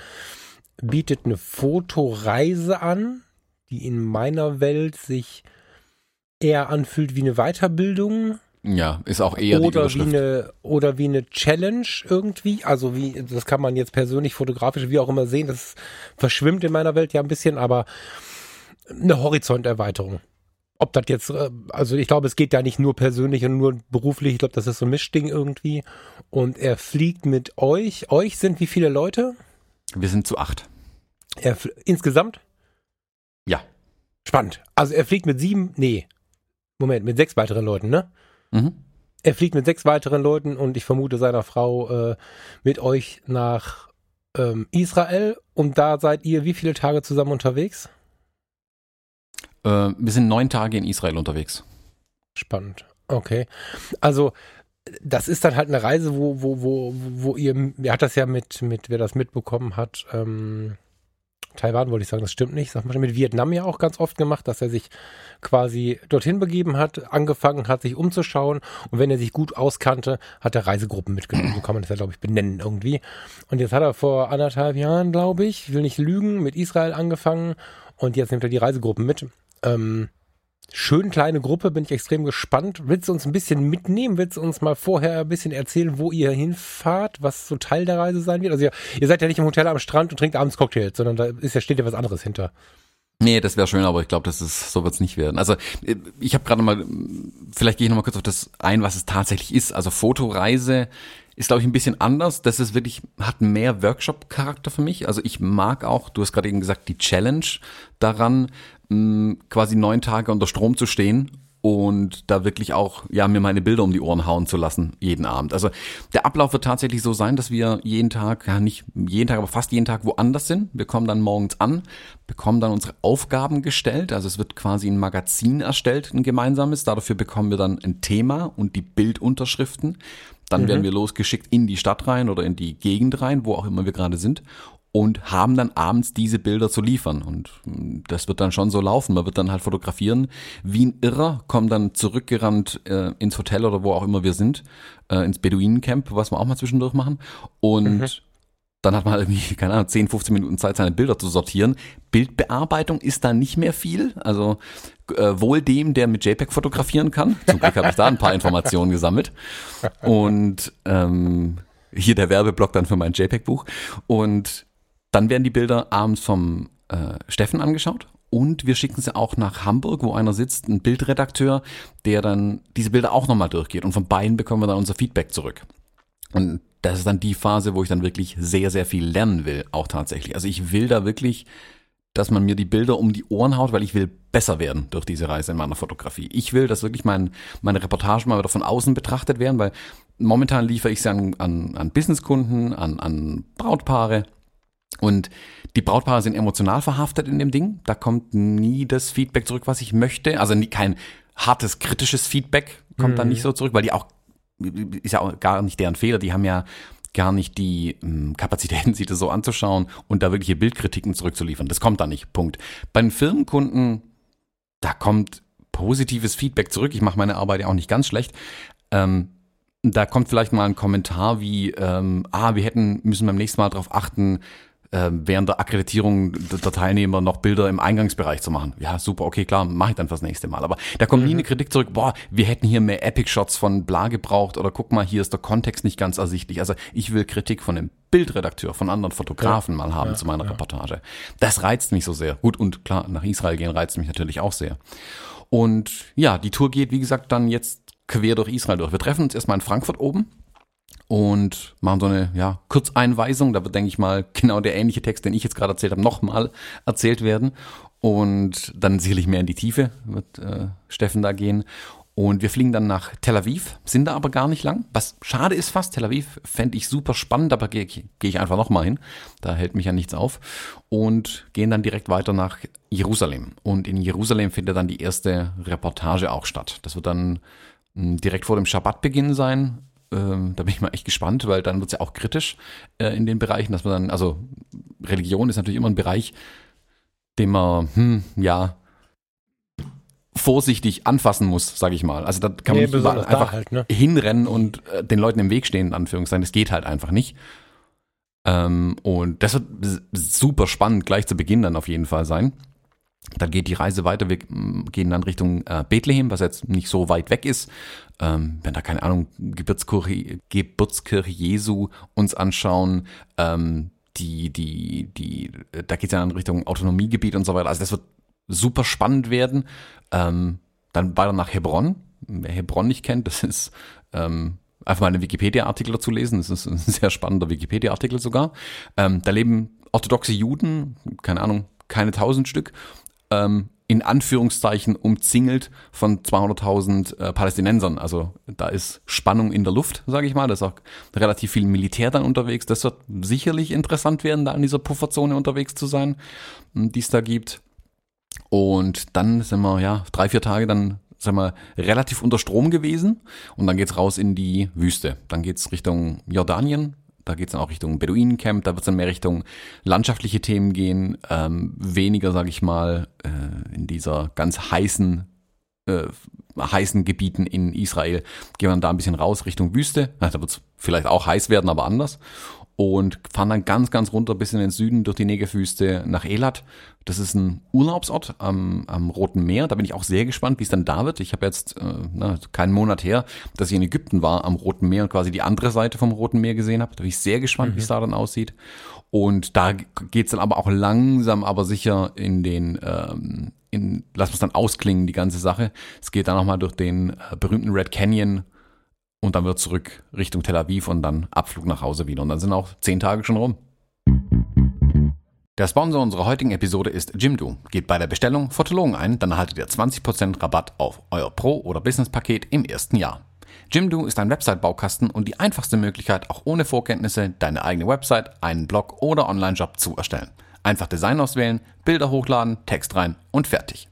bietet eine Fotoreise an, die in meiner Welt sich eher anfühlt wie eine Weiterbildung. Ja, ist auch eher oder die wie eine oder wie eine Challenge irgendwie. Also wie das kann man jetzt persönlich fotografisch wie auch immer sehen. Das verschwimmt in meiner Welt ja ein bisschen, aber eine Horizonterweiterung ob das jetzt, äh, also ich glaube, es geht ja nicht nur persönlich und nur beruflich, ich glaube, das ist so ein Mischding irgendwie. Und er fliegt mit euch. Euch sind wie viele Leute? Wir sind zu acht. Er insgesamt? Ja. Spannend. Also er fliegt mit sieben, nee, Moment, mit sechs weiteren Leuten, ne? Mhm. Er fliegt mit sechs weiteren Leuten und ich vermute seiner Frau äh, mit euch nach ähm, Israel. Und da seid ihr wie viele Tage zusammen unterwegs? Äh, wir sind neun Tage in Israel unterwegs. Spannend. Okay. Also das ist dann halt eine Reise, wo, wo, wo, wo ihr, wer hat das ja mit, mit, wer das mitbekommen hat, ähm, Taiwan wollte ich sagen, das stimmt nicht, sag mal, mit Vietnam ja auch ganz oft gemacht, dass er sich quasi dorthin begeben hat, angefangen hat, sich umzuschauen. Und wenn er sich gut auskannte, hat er Reisegruppen mitgenommen, so kann man das ja, glaube ich, benennen irgendwie. Und jetzt hat er vor anderthalb Jahren, glaube ich, ich will nicht lügen, mit Israel angefangen. Und jetzt nimmt er die Reisegruppen mit. Ähm, schön kleine Gruppe, bin ich extrem gespannt. Willst du uns ein bisschen mitnehmen? Willst du uns mal vorher ein bisschen erzählen, wo ihr hinfahrt, was so Teil der Reise sein wird? Also ihr, ihr seid ja nicht im Hotel am Strand und trinkt abends Cocktails, sondern da ist ja, steht ja was anderes hinter. Nee, das wäre schön, aber ich glaube, das ist so wird's nicht werden. Also ich habe gerade mal, vielleicht gehe ich noch mal kurz auf das ein, was es tatsächlich ist. Also Fotoreise ist, glaube ich, ein bisschen anders. Das ist wirklich, hat mehr Workshop-Charakter für mich. Also ich mag auch, du hast gerade eben gesagt, die Challenge daran, quasi neun Tage unter Strom zu stehen und da wirklich auch ja mir meine Bilder um die Ohren hauen zu lassen jeden Abend. Also der Ablauf wird tatsächlich so sein, dass wir jeden Tag, ja nicht jeden Tag, aber fast jeden Tag woanders sind. Wir kommen dann morgens an, bekommen dann unsere Aufgaben gestellt. Also es wird quasi ein Magazin erstellt, ein gemeinsames. Dafür bekommen wir dann ein Thema und die Bildunterschriften. Dann mhm. werden wir losgeschickt in die Stadt rein oder in die Gegend rein, wo auch immer wir gerade sind und haben dann abends diese Bilder zu liefern. Und hm, das wird dann schon so laufen. Man wird dann halt fotografieren wie ein Irrer, kommt dann zurückgerannt äh, ins Hotel oder wo auch immer wir sind, äh, ins Beduinencamp, was wir auch mal zwischendurch machen. Und mhm. dann hat man halt irgendwie, keine Ahnung, 10, 15 Minuten Zeit, seine Bilder zu sortieren. Bildbearbeitung ist da nicht mehr viel. Also äh, wohl dem, der mit JPEG fotografieren kann. Zum Glück habe ich da ein paar Informationen gesammelt. Und ähm, hier der Werbeblock dann für mein JPEG-Buch. Und dann werden die Bilder abends vom äh, Steffen angeschaut und wir schicken sie auch nach Hamburg, wo einer sitzt, ein Bildredakteur, der dann diese Bilder auch nochmal durchgeht und von beiden bekommen wir dann unser Feedback zurück. Und das ist dann die Phase, wo ich dann wirklich sehr, sehr viel lernen will, auch tatsächlich. Also ich will da wirklich, dass man mir die Bilder um die Ohren haut, weil ich will besser werden durch diese Reise in meiner Fotografie. Ich will, dass wirklich mein, meine Reportagen mal wieder von außen betrachtet werden, weil momentan liefere ich sie an, an, an Businesskunden, an, an Brautpaare und die Brautpaare sind emotional verhaftet in dem Ding. Da kommt nie das Feedback zurück, was ich möchte. Also nie, kein hartes, kritisches Feedback kommt mhm. dann nicht so zurück, weil die auch, ist ja auch gar nicht deren Fehler. Die haben ja gar nicht die ähm, Kapazitäten, sich das so anzuschauen und da wirkliche Bildkritiken zurückzuliefern. Das kommt da nicht. Punkt. Bei den Firmenkunden, da kommt positives Feedback zurück. Ich mache meine Arbeit ja auch nicht ganz schlecht. Ähm, da kommt vielleicht mal ein Kommentar wie, ähm, ah, wir hätten, müssen beim nächsten Mal darauf achten, äh, während der Akkreditierung der Teilnehmer noch Bilder im Eingangsbereich zu machen. Ja, super, okay, klar, mache ich dann fürs nächste Mal. Aber da kommt mhm. nie eine Kritik zurück, boah, wir hätten hier mehr Epic-Shots von bla gebraucht oder guck mal, hier ist der Kontext nicht ganz ersichtlich. Also ich will Kritik von dem Bildredakteur, von anderen Fotografen ja, mal haben ja, zu meiner ja. Reportage. Das reizt mich so sehr. Gut, und klar, nach Israel gehen reizt mich natürlich auch sehr. Und ja, die Tour geht, wie gesagt, dann jetzt quer durch Israel durch. Wir treffen uns erstmal in Frankfurt oben und machen so eine ja, Kurzeinweisung. Da wird, denke ich mal, genau der ähnliche Text, den ich jetzt gerade erzählt habe, nochmal erzählt werden. Und dann sicherlich mehr in die Tiefe wird äh, Steffen da gehen. Und wir fliegen dann nach Tel Aviv, sind da aber gar nicht lang. Was schade ist fast, Tel Aviv fände ich super spannend, aber gehe geh ich einfach nochmal hin. Da hält mich ja nichts auf. Und gehen dann direkt weiter nach Jerusalem. Und in Jerusalem findet dann die erste Reportage auch statt. Das wird dann hm, direkt vor dem Schabbatbeginn sein. Ähm, da bin ich mal echt gespannt, weil dann wird es ja auch kritisch äh, in den Bereichen, dass man dann, also Religion ist natürlich immer ein Bereich, den man, hm, ja, vorsichtig anfassen muss, sage ich mal. Also da kann man nee, nicht einfach halt, ne? hinrennen und äh, den Leuten im Weg stehen, in Anführungszeichen. Das geht halt einfach nicht. Ähm, und das wird super spannend gleich zu Beginn dann auf jeden Fall sein. Dann geht die Reise weiter. Wir gehen dann Richtung äh, Bethlehem, was jetzt nicht so weit weg ist. Ähm, wenn da keine Ahnung Geburtskirche, Geburtskirche Jesu uns anschauen, ähm, die die die, da geht es ja in Richtung Autonomiegebiet und so weiter. Also das wird super spannend werden. Ähm, dann weiter nach Hebron. Wer Hebron nicht kennt, das ist ähm, einfach mal einen Wikipedia-Artikel dazu lesen. Das ist ein sehr spannender Wikipedia-Artikel sogar. Ähm, da leben orthodoxe Juden, keine Ahnung, keine tausend Stück, ähm, in Anführungszeichen umzingelt von 200.000 äh, Palästinensern. Also da ist Spannung in der Luft, sage ich mal. Da ist auch relativ viel Militär dann unterwegs. Das wird sicherlich interessant werden, da in dieser Pufferzone unterwegs zu sein, die es da gibt. Und dann sind wir, ja, drei, vier Tage dann, sagen wir, relativ unter Strom gewesen. Und dann geht's raus in die Wüste. Dann geht's Richtung Jordanien. Da geht's dann auch Richtung Beduinencamp. Da wird's dann mehr Richtung landschaftliche Themen gehen. Ähm, weniger, sage ich mal, äh, in dieser ganz heißen äh, heißen Gebieten in Israel gehen wir dann da ein bisschen raus Richtung Wüste. Ja, da wird's vielleicht auch heiß werden, aber anders und fahren dann ganz, ganz runter bis in den Süden durch die Negerwüste nach Elat. Das ist ein Urlaubsort am, am Roten Meer. Da bin ich auch sehr gespannt, wie es dann da wird. Ich habe jetzt äh, na, keinen Monat her, dass ich in Ägypten war, am Roten Meer und quasi die andere Seite vom Roten Meer gesehen habe. Da bin ich sehr gespannt, mhm. wie es da dann aussieht. Und da geht's dann aber auch langsam, aber sicher in den, ähm, in, lass uns dann ausklingen, die ganze Sache. Es geht dann nochmal durch den äh, berühmten Red Canyon und dann wird zurück Richtung Tel Aviv und dann Abflug nach Hause wieder. Und dann sind auch zehn Tage schon rum. Der Sponsor unserer heutigen Episode ist Jimdo. Geht bei der Bestellung Fotologen ein, dann erhaltet ihr 20% Rabatt auf euer Pro- oder Business-Paket im ersten Jahr. Jimdo ist ein Website-Baukasten und die einfachste Möglichkeit, auch ohne Vorkenntnisse deine eigene Website, einen Blog oder Online-Job zu erstellen. Einfach Design auswählen, Bilder hochladen, Text rein und fertig.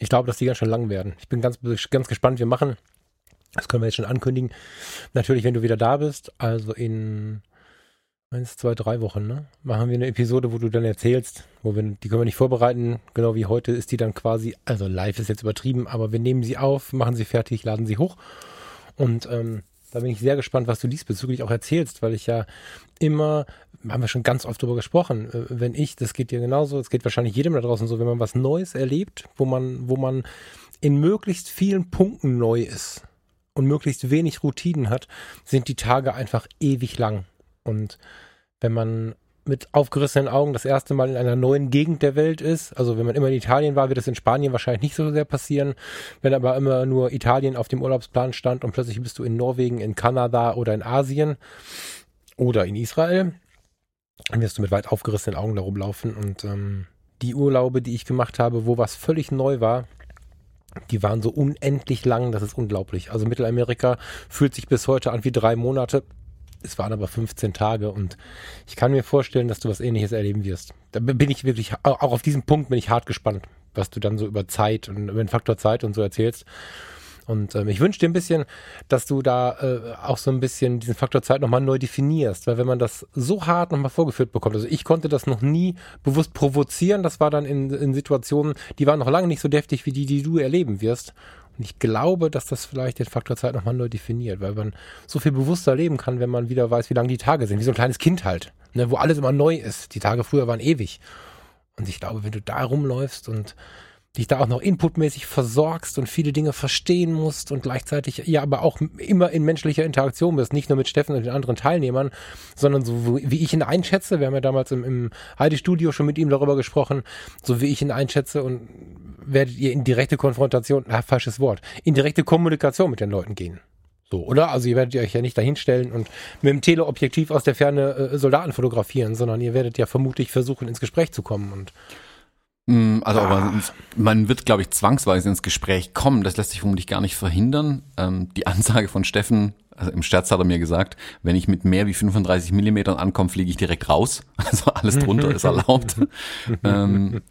ich glaube, dass die ganz schön lang werden. Ich bin ganz, ganz gespannt. Wir machen, das können wir jetzt schon ankündigen, natürlich, wenn du wieder da bist, also in eins, zwei, drei Wochen, ne? Machen wir eine Episode, wo du dann erzählst, wo wir, die können wir nicht vorbereiten, genau wie heute ist die dann quasi, also live ist jetzt übertrieben, aber wir nehmen sie auf, machen sie fertig, laden sie hoch und ähm, da bin ich sehr gespannt, was du diesbezüglich auch erzählst, weil ich ja immer, haben wir schon ganz oft drüber gesprochen, äh, wenn ich, das geht dir genauso, es geht wahrscheinlich jedem da draußen so, wenn man was Neues erlebt, wo man, wo man in möglichst vielen Punkten neu ist und möglichst wenig Routinen hat, sind die Tage einfach ewig lang. Und wenn man mit aufgerissenen Augen das erste Mal in einer neuen Gegend der Welt ist. Also wenn man immer in Italien war, wird es in Spanien wahrscheinlich nicht so sehr passieren. Wenn aber immer nur Italien auf dem Urlaubsplan stand und plötzlich bist du in Norwegen, in Kanada oder in Asien oder in Israel, dann wirst du mit weit aufgerissenen Augen da rumlaufen. Und ähm, die Urlaube, die ich gemacht habe, wo was völlig neu war, die waren so unendlich lang, das ist unglaublich. Also Mittelamerika fühlt sich bis heute an wie drei Monate Es waren aber 15 Tage und ich kann mir vorstellen, dass du was ähnliches erleben wirst. Da bin ich wirklich, auch auf diesem Punkt bin ich hart gespannt, was du dann so über Zeit und über den Faktor Zeit und so erzählst. Und ähm, ich wünsche dir ein bisschen, dass du da äh, auch so ein bisschen diesen Faktor Zeit nochmal neu definierst, weil wenn man das so hart nochmal vorgeführt bekommt, also ich konnte das noch nie bewusst provozieren, das war dann in, in Situationen, die waren noch lange nicht so deftig wie die, die du erleben wirst. Und ich glaube, dass das vielleicht den Faktor Zeit nochmal neu definiert, weil man so viel bewusster leben kann, wenn man wieder weiß, wie lang die Tage sind, wie so ein kleines Kind halt, ne, wo alles immer neu ist. Die Tage früher waren ewig. Und ich glaube, wenn du da rumläufst und dich da auch noch inputmäßig versorgst und viele Dinge verstehen musst und gleichzeitig ja aber auch immer in menschlicher Interaktion bist, nicht nur mit Steffen und den anderen Teilnehmern, sondern so wie ich ihn einschätze, wir haben ja damals im, im Heidi-Studio schon mit ihm darüber gesprochen, so wie ich ihn einschätze und werdet ihr in direkte Konfrontation, na, falsches Wort, in direkte Kommunikation mit den Leuten gehen. So, oder? Also ihr werdet euch ja nicht dahinstellen und mit dem Teleobjektiv aus der Ferne äh, Soldaten fotografieren, sondern ihr werdet ja vermutlich versuchen, ins Gespräch zu kommen und also, aber ah. man wird, glaube ich, zwangsweise ins Gespräch kommen. Das lässt sich vermutlich gar nicht verhindern. Ähm, die Ansage von Steffen, also im Scherz hat er mir gesagt, wenn ich mit mehr wie 35 Millimetern ankomme, fliege ich direkt raus. Also alles drunter ist erlaubt. ähm,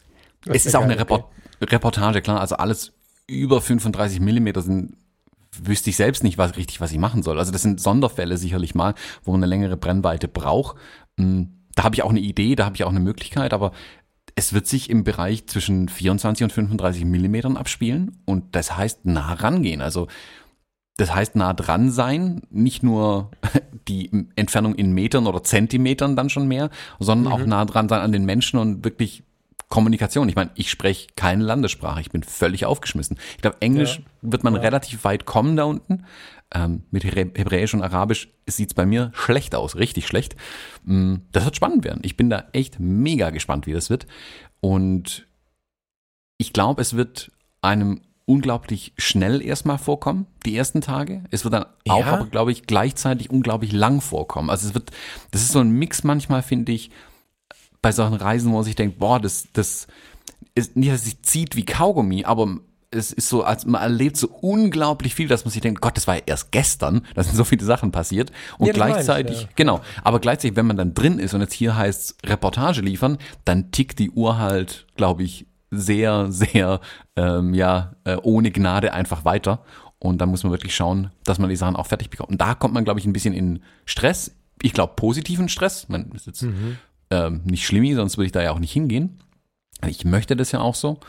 es ist auch eine Report Reportage, klar. Also alles über 35 Millimeter sind wüsste ich selbst nicht was richtig, was ich machen soll. Also das sind Sonderfälle sicherlich mal, wo man eine längere Brennweite braucht. Mm, da habe ich auch eine Idee, da habe ich auch eine Möglichkeit, aber es wird sich im Bereich zwischen 24 und 35 Millimetern abspielen und das heißt nah rangehen. Also das heißt nah dran sein, nicht nur die Entfernung in Metern oder Zentimetern dann schon mehr, sondern mhm. auch nah dran sein an den Menschen und wirklich Kommunikation. Ich meine, ich spreche keine Landessprache, ich bin völlig aufgeschmissen. Ich glaube, Englisch ja. wird man ja. relativ weit kommen da unten. Ähm, mit Hebräisch und Arabisch sieht's bei mir schlecht aus, richtig schlecht. Mm, das wird spannend werden. Ich bin da echt mega gespannt, wie das wird. Und ich glaube, es wird einem unglaublich schnell erstmal vorkommen, die ersten Tage. Es wird dann ja. auch, aber glaube ich, gleichzeitig unglaublich lang vorkommen. Also es wird, das ist so ein Mix manchmal, finde ich, bei solchen Reisen, wo man sich denkt, boah, das, das ist nicht, dass es sich zieht wie Kaugummi, aber es ist so, als man erlebt so unglaublich viel, dass man sich denkt, Gott, das war ja erst gestern, da sind so viele Sachen passiert. Und ja, gleichzeitig, ich, ja. genau, aber gleichzeitig, wenn man dann drin ist und jetzt hier heißt Reportage liefern, dann tickt die Uhr halt, glaube ich, sehr, sehr, ähm, ja, äh, ohne Gnade einfach weiter. Und dann muss man wirklich schauen, dass man die Sachen auch fertig bekommt. Und da kommt man, glaube ich, ein bisschen in Stress. Ich glaube, positiven Stress. Man ist jetzt mhm. ähm, nicht schlimm, sonst würde ich da ja auch nicht hingehen. Ich möchte das ja auch so.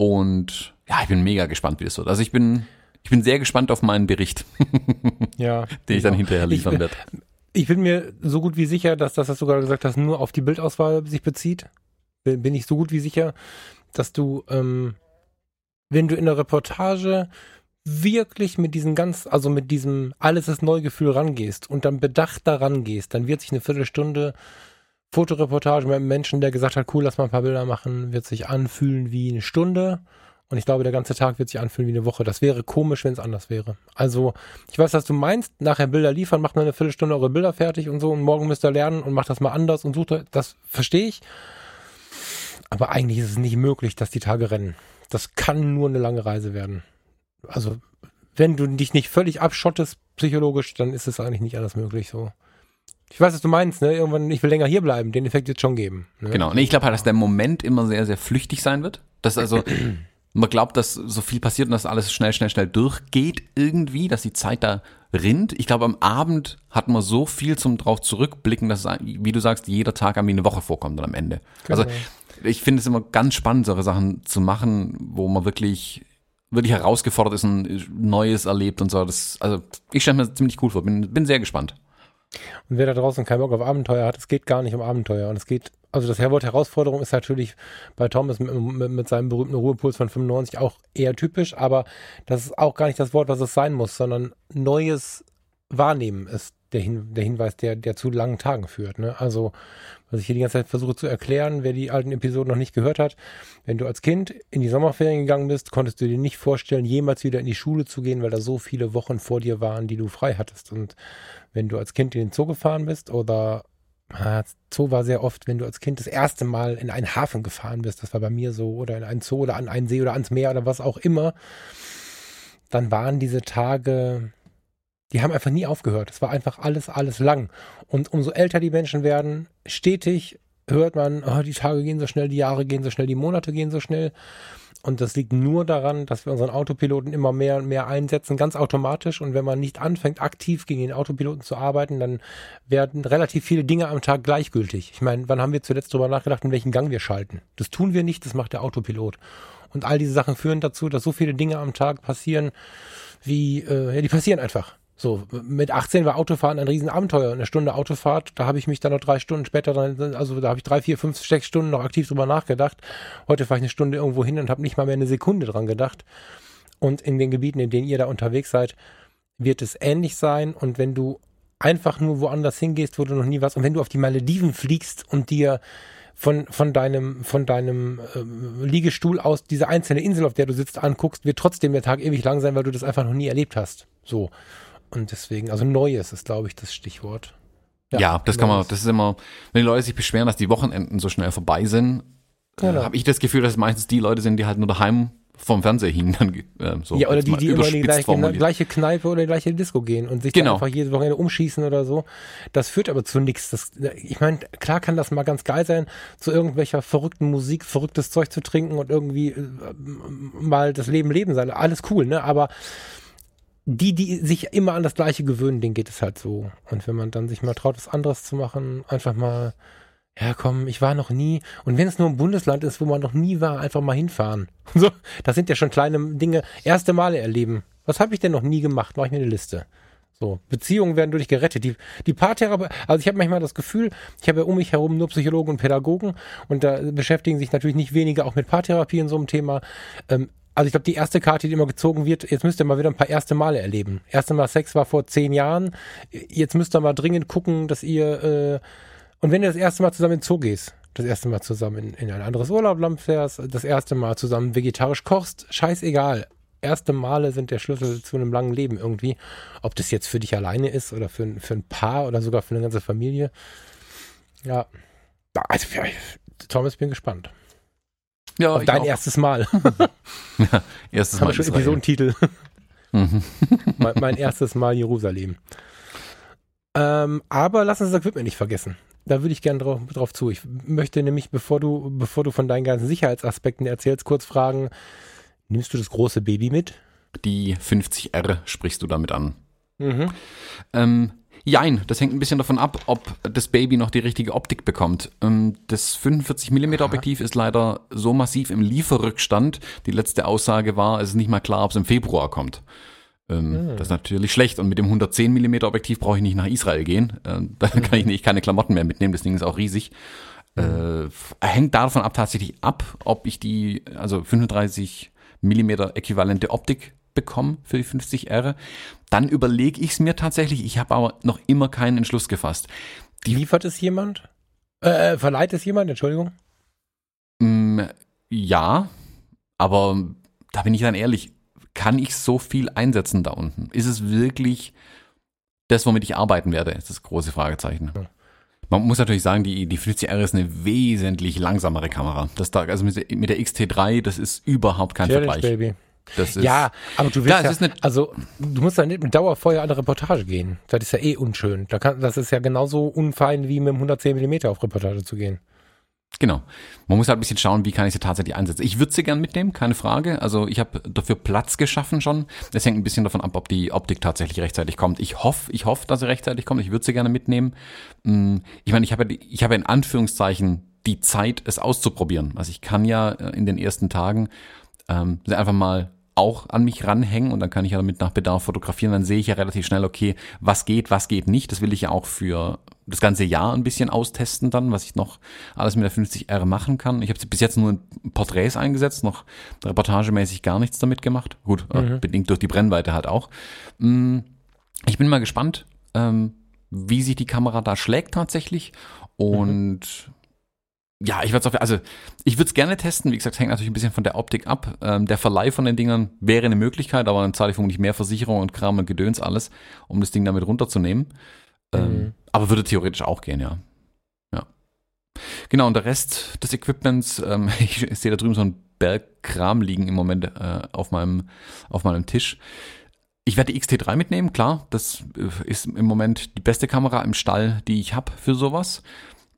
Und ja, ich bin mega gespannt, wie das wird. Also ich bin, ich bin sehr gespannt auf meinen Bericht, ja, den ich dann hinterher liefern werde. Ich bin mir so gut wie sicher, dass das, was du gerade gesagt hast, nur auf die Bildauswahl sich bezieht. Bin ich so gut wie sicher, dass du, ähm, wenn du in der Reportage wirklich mit diesem ganz, also mit diesem alles ist Neugefühl rangehst und dann bedacht daran gehst, dann wird sich eine Viertelstunde Fotoreportage mit einem Menschen, der gesagt hat, cool, lass mal ein paar Bilder machen, wird sich anfühlen wie eine Stunde. Und ich glaube, der ganze Tag wird sich anfühlen wie eine Woche. Das wäre komisch, wenn es anders wäre. Also, ich weiß, was du meinst. Nachher Bilder liefern, macht mal eine Viertelstunde eure Bilder fertig und so. Und morgen müsst ihr lernen und macht das mal anders und sucht. Das verstehe ich. Aber eigentlich ist es nicht möglich, dass die Tage rennen. Das kann nur eine lange Reise werden. Also, wenn du dich nicht völlig abschottest psychologisch, dann ist es eigentlich nicht alles möglich so. Ich weiß, was du meinst, ne? Irgendwann, ich will länger hier bleiben. Den Effekt wird schon geben. Ne? Genau. Nee, ich glaube halt, dass der Moment immer sehr, sehr flüchtig sein wird. Das also, man glaubt, dass so viel passiert und dass alles schnell, schnell, schnell durchgeht irgendwie, dass die Zeit da rinnt. Ich glaube, am Abend hat man so viel zum drauf zurückblicken, dass, es, wie du sagst, jeder Tag wie eine Woche vorkommt dann am Ende. Genau. Also ich finde es immer ganz spannend, solche Sachen zu machen, wo man wirklich wirklich herausgefordert ist und Neues erlebt und so. Das, also ich stelle mir ziemlich cool vor. Bin, bin sehr gespannt. Und wer da draußen keinen Bock auf Abenteuer hat, es geht gar nicht um Abenteuer. Und es geht also das Herwort Herausforderung ist natürlich bei Thomas mit, mit, mit, seinem berühmten Ruhepuls von 95 auch eher typisch, aber das ist auch gar nicht das Wort, was es sein muss, sondern neues Wahrnehmen ist der, Hin, der Hinweis, der, der zu langen Tagen führt. Ne? Also, was ich hier die ganze Zeit versuche zu erklären, wer die alten Episoden noch nicht gehört hat, wenn du als Kind in die Sommerferien gegangen bist, konntest du dir nicht vorstellen, jemals wieder in die Schule zu gehen, weil da so viele Wochen vor dir waren, die du frei hattest. Und wenn du als Kind in den Zoo gefahren bist oder Zoo war sehr oft, wenn du als Kind das erste Mal in einen Hafen gefahren bist, das war bei mir so, oder in einen Zoo oder an einen See oder ans Meer oder was auch immer, dann waren diese Tage Die haben einfach nie aufgehört. Es war einfach alles, alles lang. Und umso älter die Menschen werden, stetig hört man, oh, die Tage gehen so schnell, die Jahre gehen so schnell, die Monate gehen so schnell. Und das liegt nur daran, dass wir unseren Autopiloten immer mehr und mehr einsetzen, ganz automatisch. Und wenn man nicht anfängt, aktiv gegen den Autopiloten zu arbeiten, dann werden relativ viele Dinge am Tag gleichgültig. Ich meine, wann haben wir zuletzt darüber nachgedacht, in welchen Gang wir schalten? Das tun wir nicht, das macht der Autopilot. Und all diese Sachen führen dazu, dass so viele Dinge am Tag passieren, wie, äh, ja, die passieren einfach. So, mit 18 war Autofahren ein Riesenabenteuer. Eine Stunde Autofahrt, da habe ich mich dann noch drei Stunden später, dann, also da habe ich drei, vier, fünf, sechs Stunden noch aktiv drüber nachgedacht. Heute fahre ich eine Stunde irgendwo hin und habe nicht mal mehr eine Sekunde dran gedacht. Und in den Gebieten, in denen ihr da unterwegs seid, wird es ähnlich sein. Und wenn du einfach nur woanders hingehst, wo du noch nie warst, und wenn du auf die Malediven fliegst und dir von, von deinem, von deinem äh, Liegestuhl aus diese einzelne Insel, auf der du sitzt, anguckst, wird trotzdem der Tag ewig lang sein, weil du das einfach noch nie erlebt hast. So. Und deswegen, also Neues ist, glaube ich, das Stichwort. Ja, ja das Neues. kann man, das ist immer, wenn die Leute sich beschweren, dass die Wochenenden so schnell vorbei sind, genau. habe ich das Gefühl, dass es meistens die Leute sind, die halt nur daheim vom Fernseher hingen. Dann, äh, so, ja, oder die, die immer in die gleiche, in die gleiche Kneipe oder die gleiche Disco gehen und sich genau. einfach jedes Wochenende umschießen oder so. Das führt aber zu nichts. Das, ich meine, klar kann das mal ganz geil sein, zu irgendwelcher verrückten Musik, verrücktes Zeug zu trinken und irgendwie äh, mal das Leben leben sein. Alles cool, ne? Aber die, die sich immer an das Gleiche gewöhnen, denen geht es halt so. Und wenn man dann sich mal traut, was anderes zu machen, einfach mal, ja komm, ich war noch nie. Und wenn es nur ein Bundesland ist, wo man noch nie war, einfach mal hinfahren. So, das sind ja schon kleine Dinge. Erste Male erleben. Was habe ich denn noch nie gemacht? Mache ich mir eine Liste. So, Beziehungen werden durch gerettet. Die, die Paartherapie, also ich habe manchmal das Gefühl, ich habe ja um mich herum nur Psychologen und Pädagogen und da beschäftigen sich natürlich nicht wenige auch mit Paartherapie in so einem Thema. Ähm, also ich glaube, die erste Karte, die immer gezogen wird, jetzt müsst ihr mal wieder ein paar erste Male erleben. Erste Mal Sex war vor zehn Jahren. Jetzt müsst ihr mal dringend gucken, dass ihr äh, und wenn ihr das erste Mal zusammen in den Zoo gehst, das erste Mal zusammen in, in ein anderes Urlaubland fährst, das erste Mal zusammen vegetarisch kochst, scheißegal. Erste Male sind der Schlüssel zu einem langen Leben irgendwie. Ob das jetzt für dich alleine ist oder für, für ein Paar oder sogar für eine ganze Familie. Ja. Also, Thomas, bin gespannt. Ja, Auf dein auch. erstes Mal. ja, erstes Mal. Haben schon Episodentitel. Mhm. mein, mein, erstes Mal Jerusalem. Ähm, aber lass uns das Equipment nicht vergessen. Da würde ich gerne drauf, drauf zu. Ich möchte nämlich, bevor du, bevor du von deinen ganzen Sicherheitsaspekten erzählst, kurz fragen, nimmst du das große Baby mit? Die 50R sprichst du damit an. Mhm. Ähm, Jein, das hängt ein bisschen davon ab, ob das Baby noch die richtige Optik bekommt. Ähm, das 45mm Objektiv ist leider so massiv im Lieferrückstand. Die letzte Aussage war, es ist nicht mal klar, ob es im Februar kommt. Mhm. Das ist natürlich schlecht. Und mit dem 110mm Objektiv brauche ich nicht nach Israel gehen. Ähm, da kann ich nicht keine Klamotten mehr mitnehmen. Das Ding ist auch riesig. Mhm. Äh, hängt davon ab tatsächlich ab, ob ich die, also 35 Millimeter äquivalente Optik bekomme für die 50R. Dann überlege ich es mir tatsächlich. Ich habe aber noch immer keinen Entschluss gefasst. Die Liefert es jemand? Äh, äh, verleiht es jemand? Entschuldigung. Mm, ja, aber da bin ich dann ehrlich. Kann ich so viel einsetzen da unten? Ist es wirklich das, womit ich arbeiten werde? Das ist das große Fragezeichen. Ja. Man muss natürlich sagen, die, die 50R ist eine wesentlich langsamere Kamera. Das da, also mit, der XT3, das ist überhaupt kein Challenge, Vergleich. Baby. Das ist, ja, aber du willst ja, ja also du musst ja nicht mit Dauerfeuer an der Reportage gehen. Das ist ja eh unschön. Da kann, das ist ja genauso unfein wie mit dem 110 mm auf Reportage zu gehen. Genau. Man muss halt ein bisschen schauen, wie kann ich sie tatsächlich einsetzen. Ich würde sie gern mitnehmen, keine Frage. Also ich habe dafür Platz geschaffen schon. Es hängt ein bisschen davon ab, ob die Optik tatsächlich rechtzeitig kommt. Ich hoffe, ich hoffe, dass sie rechtzeitig kommt. Ich würde sie gerne mitnehmen. Mm, ich meine, ich habe ich habe in Anführungszeichen die Zeit, es auszuprobieren. Also ich kann ja äh, in den ersten Tagen ähm, einfach mal auch an mich ranhängen und dann kann ich ja damit nach Bedarf fotografieren. Dann sehe ich ja relativ schnell, okay, was geht, was geht nicht. Das will ich ja auch für das ganze Jahr ein bisschen austesten dann, was ich noch alles mit der 50R machen kann. Ich habe bis jetzt nur in Porträts eingesetzt, noch reportagemäßig gar nichts damit gemacht. Gut, äh, mhm. bedingt durch die Brennweite halt auch. Mm, ich bin mal gespannt, ähm, wie sich die Kamera da schlägt tatsächlich und mhm ja, ich würde es also ich würde es gerne testen. Wie gesagt, hängt natürlich ein bisschen von der Optik ab. Ähm, der Verleih von den Dingern wäre eine Möglichkeit, aber dann zahle ich vermutlich mehr Versicherung und Kram und Gedöns alles, um das Ding damit runterzunehmen. Ähm, mhm. Aber würde theoretisch auch gehen, ja. Ja. Genau, und der Rest des Equipments, ähm, ich sehe da drüben so ein Berg Kram liegen im Moment äh, auf meinem auf meinem Tisch ich werde die XT3 mitnehmen, klar. Das äh, ist im Moment die beste Kamera im Stall, die ich habe für sowas.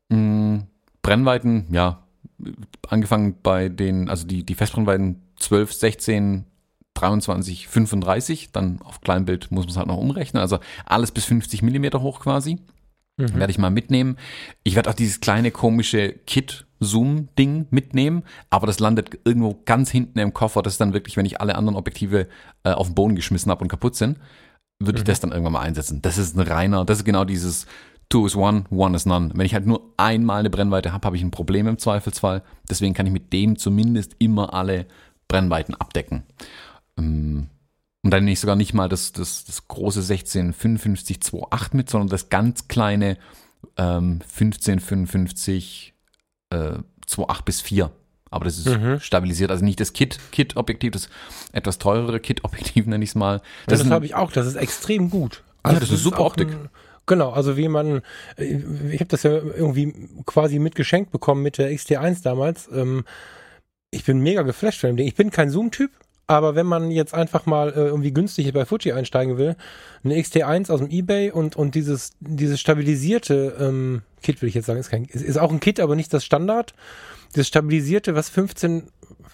Mhm. Brennweiten, ja, angefangen bei den, also die, die Festbrennweiten 12, 16, 23, 35, dann auf Kleinbild muss man es halt noch umrechnen, also alles bis 50 Millimeter hoch quasi. Mhm. Werde ich mal mitnehmen. Ich werde auch dieses kleine komische Kit-Zoom-Ding mitnehmen, aber das landet irgendwo ganz hinten im Koffer. Das ist dann wirklich, wenn ich alle anderen Objektive äh, auf den Boden geschmissen habe und kaputt sind, würde mhm. ich das dann irgendwann mal einsetzen. Das ist ein reiner, das ist genau dieses Two is one, one is none. Wenn ich halt nur einmal eine Brennweite habe, habe ich ein Problem im Zweifelsfall. Deswegen kann ich mit dem zumindest immer alle Brennweiten abdecken. Ähm, und dann nehme ich sogar nicht mal das, das, das große 165528 mit, sondern das ganz kleine ähm, 1555 äh, 28 bis 4. Aber das ist mhm. stabilisiert. Also nicht das Kit, Kit-Objektiv, das etwas teurere Kit-Objektiv nenne ich es mal. Das, ja, das habe ich auch, das ist extrem gut. Also ja, das, das ist super Optik. Ein, genau, also wie man, äh, ich habe das ja irgendwie quasi mitgeschenkt bekommen mit der XT1 damals. Ähm, ich bin mega geflasht von dem Ding. Ich bin kein Zoom-Typ, aber wenn man jetzt einfach mal äh, irgendwie günstig bei Fuji einsteigen will, eine XT1 aus dem Ebay und, und dieses, dieses stabilisierte ähm, Kit, würde ich jetzt sagen, ist, kein, ist, ist auch ein Kit, aber nicht das Standard. Das stabilisierte, was 15,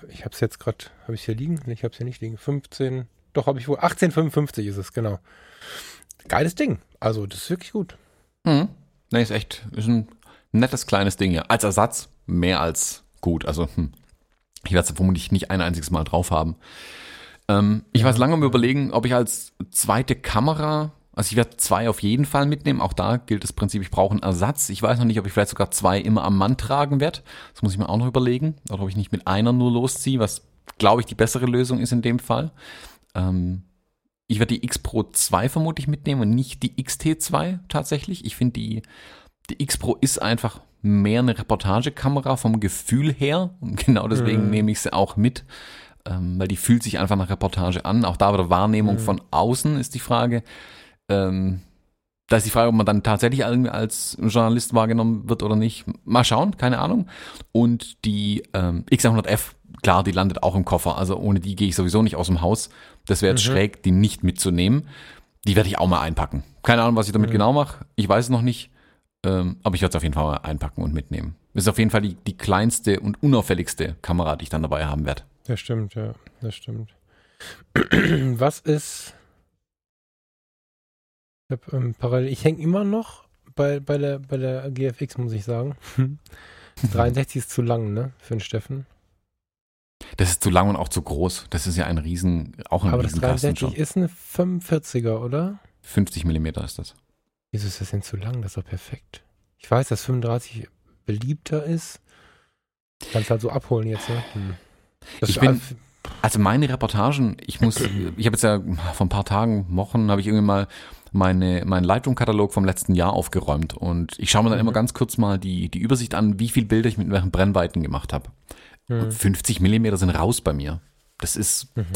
ich habe es jetzt gerade, habe ich hier liegen? Nee, ich habe es hier nicht liegen. 15, doch habe ich wohl, 1855 ist es, genau. Geiles Ding. Also, das ist wirklich gut. Mhm. Nee, ist echt, ist ein nettes kleines Ding ja. Als Ersatz mehr als gut. Also, hm. Ich werde es vermutlich nicht ein einziges Mal drauf haben. Ähm, ich ja. war lange am überlegen, ob ich als zweite Kamera, also ich werde zwei auf jeden Fall mitnehmen. Auch da gilt das Prinzip, ich brauche einen Ersatz. Ich weiß noch nicht, ob ich vielleicht sogar zwei immer am Mann tragen werde. Das muss ich mir auch noch überlegen. Oder ob ich nicht mit einer nur losziehe, was glaube ich die bessere Lösung ist in dem Fall. Ähm, ich werde die X Pro 2 vermutlich mitnehmen und nicht die XT2 tatsächlich. Ich finde die, die X Pro ist einfach mehr eine Reportagekamera vom Gefühl her. Und genau deswegen mhm. nehme ich sie auch mit, ähm, weil die fühlt sich einfach nach Reportage an. Auch da wieder Wahrnehmung mhm. von außen ist die Frage. Ähm, da ist die Frage, ob man dann tatsächlich als Journalist wahrgenommen wird oder nicht. Mal schauen, keine Ahnung. Und die ähm, X100F, klar, die landet auch im Koffer. Also ohne die gehe ich sowieso nicht aus dem Haus. Das wäre jetzt mhm. schräg, die nicht mitzunehmen. Die werde ich auch mal einpacken. Keine Ahnung, was ich damit mhm. genau mache. Ich weiß es noch nicht. Ähm, aber ich werde es auf jeden Fall mal einpacken und mitnehmen. Ist auf jeden Fall die, die kleinste und unauffälligste Kamera, die ich dann dabei haben werde. Das stimmt, ja. Das stimmt. Was ist. Ich, hab, ähm, parallel, ich hänge immer noch bei, bei, der, bei der GFX, muss ich sagen. 63 ist zu lang, ne? Für den Steffen. Das ist zu lang und auch zu groß. Das ist ja ein riesen, auch ein Aber das 63 ist eine 45er, oder? 50 Millimeter ist das. Wieso ist das denn zu lang? Das ist doch perfekt. Ich weiß, dass 35 beliebter ist. Kannst halt so abholen jetzt, ne? Hm. ich bin, also meine Reportagen, ich muss, ich habe jetzt ja vor ein paar Tagen, Wochen, habe ich irgendwie mal meine, meinen Lightroom-Katalog vom letzten Jahr aufgeräumt und ich schaue mir dann mhm. immer ganz kurz mal die, die Übersicht an, wie viele Bilder ich mit welchen Brennweiten gemacht habe. Mhm. 50 Millimeter sind raus bei mir. Das ist mhm.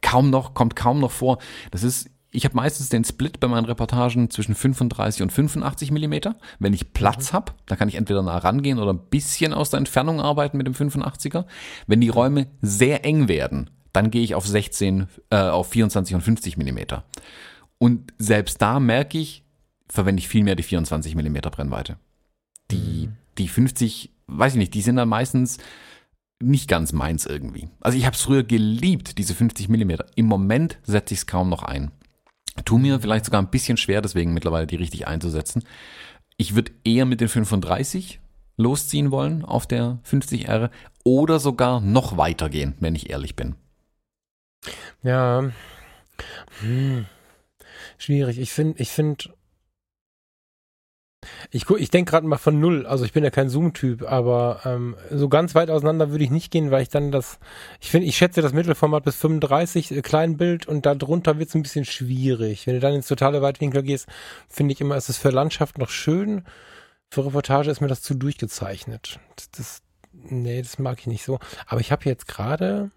kaum noch, kommt kaum noch vor. Das ist ich habe meistens den Split bei meinen Reportagen zwischen 35 und 85 Millimeter. Wenn ich Platz mhm. habe, dann kann ich entweder nah rangehen oder ein bisschen aus der Entfernung arbeiten mit dem 85er. Wenn die Räume sehr eng werden, dann gehe ich auf 16, äh, auf 24 und 50 Millimeter. Und selbst da merke ich, verwende ich viel mehr die 24 Millimeter Brennweite. Die, mhm. die 50, weiß ich nicht, die sind dann meistens nicht ganz meins irgendwie. Also ich habe es früher geliebt, diese 50 Millimeter. Im Moment setze ich es kaum noch ein. Tu mir vielleicht sogar ein bisschen schwer, deswegen mittlerweile die richtig einzusetzen. Ich würde eher mit den 35 losziehen wollen auf der 50R oder sogar noch weiter gehen, wenn ich ehrlich bin. Ja, hm. schwierig. Ich finde, ich finde, ich, ich denke gerade mal von null. Also ich bin ja kein Zoom-Typ, aber ähm, so ganz weit auseinander würde ich nicht gehen, weil ich dann das, ich finde, ich schätze das Mittelformat bis 35, äh, Kleinbild und darunter wird es ein bisschen schwierig. Wenn du dann ins totale Weitwinkel gehst, finde ich immer, ist es für Landschaft noch schön. Für Reportage ist mir das zu durchgezeichnet. Das, das nee, das mag ich nicht so. Aber ich habe jetzt gerade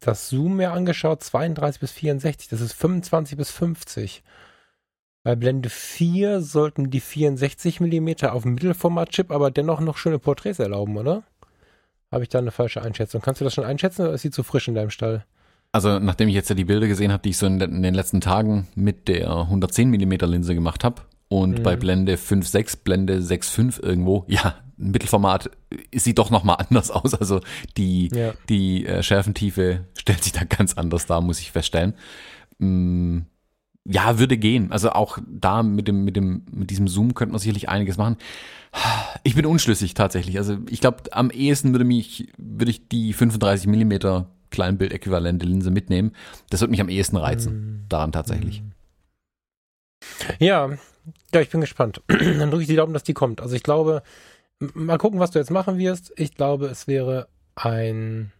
das Zoom mir angeschaut, 32 bis 64, das ist 25 bis 50. Bei Blende 4 sollten die 64 mm auf Mittelformat-Chip aber dennoch noch schöne Porträts erlauben, oder? Habe ich da eine falsche Einschätzung? Kannst du das schon einschätzen oder ist sie zu frisch in deinem Stall? Also nachdem ich jetzt ja die Bilder gesehen habe, die ich so in, den letzten Tagen mit der 110 mm Linse gemacht habe und mhm. bei Blende 5.6, Blende 6.5 irgendwo, ja, Mittelformat sieht doch nochmal anders aus. Also die, ja. die äh, Schärfentiefe stellt sich da ganz anders dar, muss ich feststellen. Mm, ja, würde gehen. Also auch da mit dem, mit dem, mit diesem Zoom könnte man sicherlich einiges machen. Ich bin unschlüssig tatsächlich. Also ich glaube, am ehesten würde mich, würde ich die 35 Millimeter Kleinbild-äquivalente Linse mitnehmen. Das würde mich am ehesten reizen. Mm. Daran tatsächlich. Mm. Ja, ja, ich bin gespannt. Dann drücke ich die Daumen, dass die kommt. Also ich glaube, mal gucken, was du jetzt machen wirst. Ich glaube, es wäre ein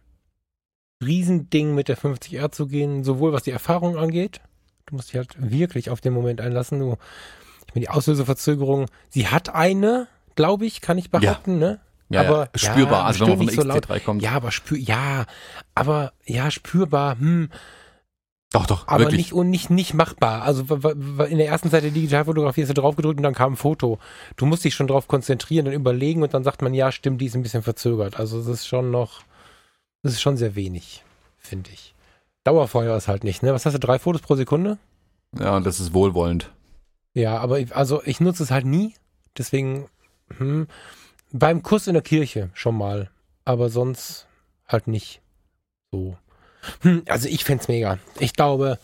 Riesending mit der 50R zu gehen, sowohl was die Erfahrung angeht. Du musst dich halt wirklich auf den Moment einlassen. Du, ich meine, die Auslöseverzögerung, sie hat eine, glaube ich, kann ich behaupten, ja. ne? Ja, aber spürbar, ja, also wenn man von der XT3 so kommt. Ja, aber spür, ja, aber ja, spürbar, hm. Doch, doch, aber wirklich. nicht und nicht nicht machbar. Also in der ersten Seite der Digitalfotografie hast du draufgedrückt und dann kam ein Foto. Du musst dich schon drauf konzentrieren und überlegen und dann sagt man, ja, stimmt, die ist ein bisschen verzögert. Also es ist schon noch, das ist schon sehr wenig, finde ich. Dauerfeuer ist halt nicht, ne? Was hast du, drei Fotos pro Sekunde? Ja, und das ist wohlwollend. Ja, aber ich, also ich nutze es halt nie. Deswegen, hm, beim Kuss in der Kirche schon mal. Aber sonst halt nicht so. Hm, also ich fände mega. Ich glaube,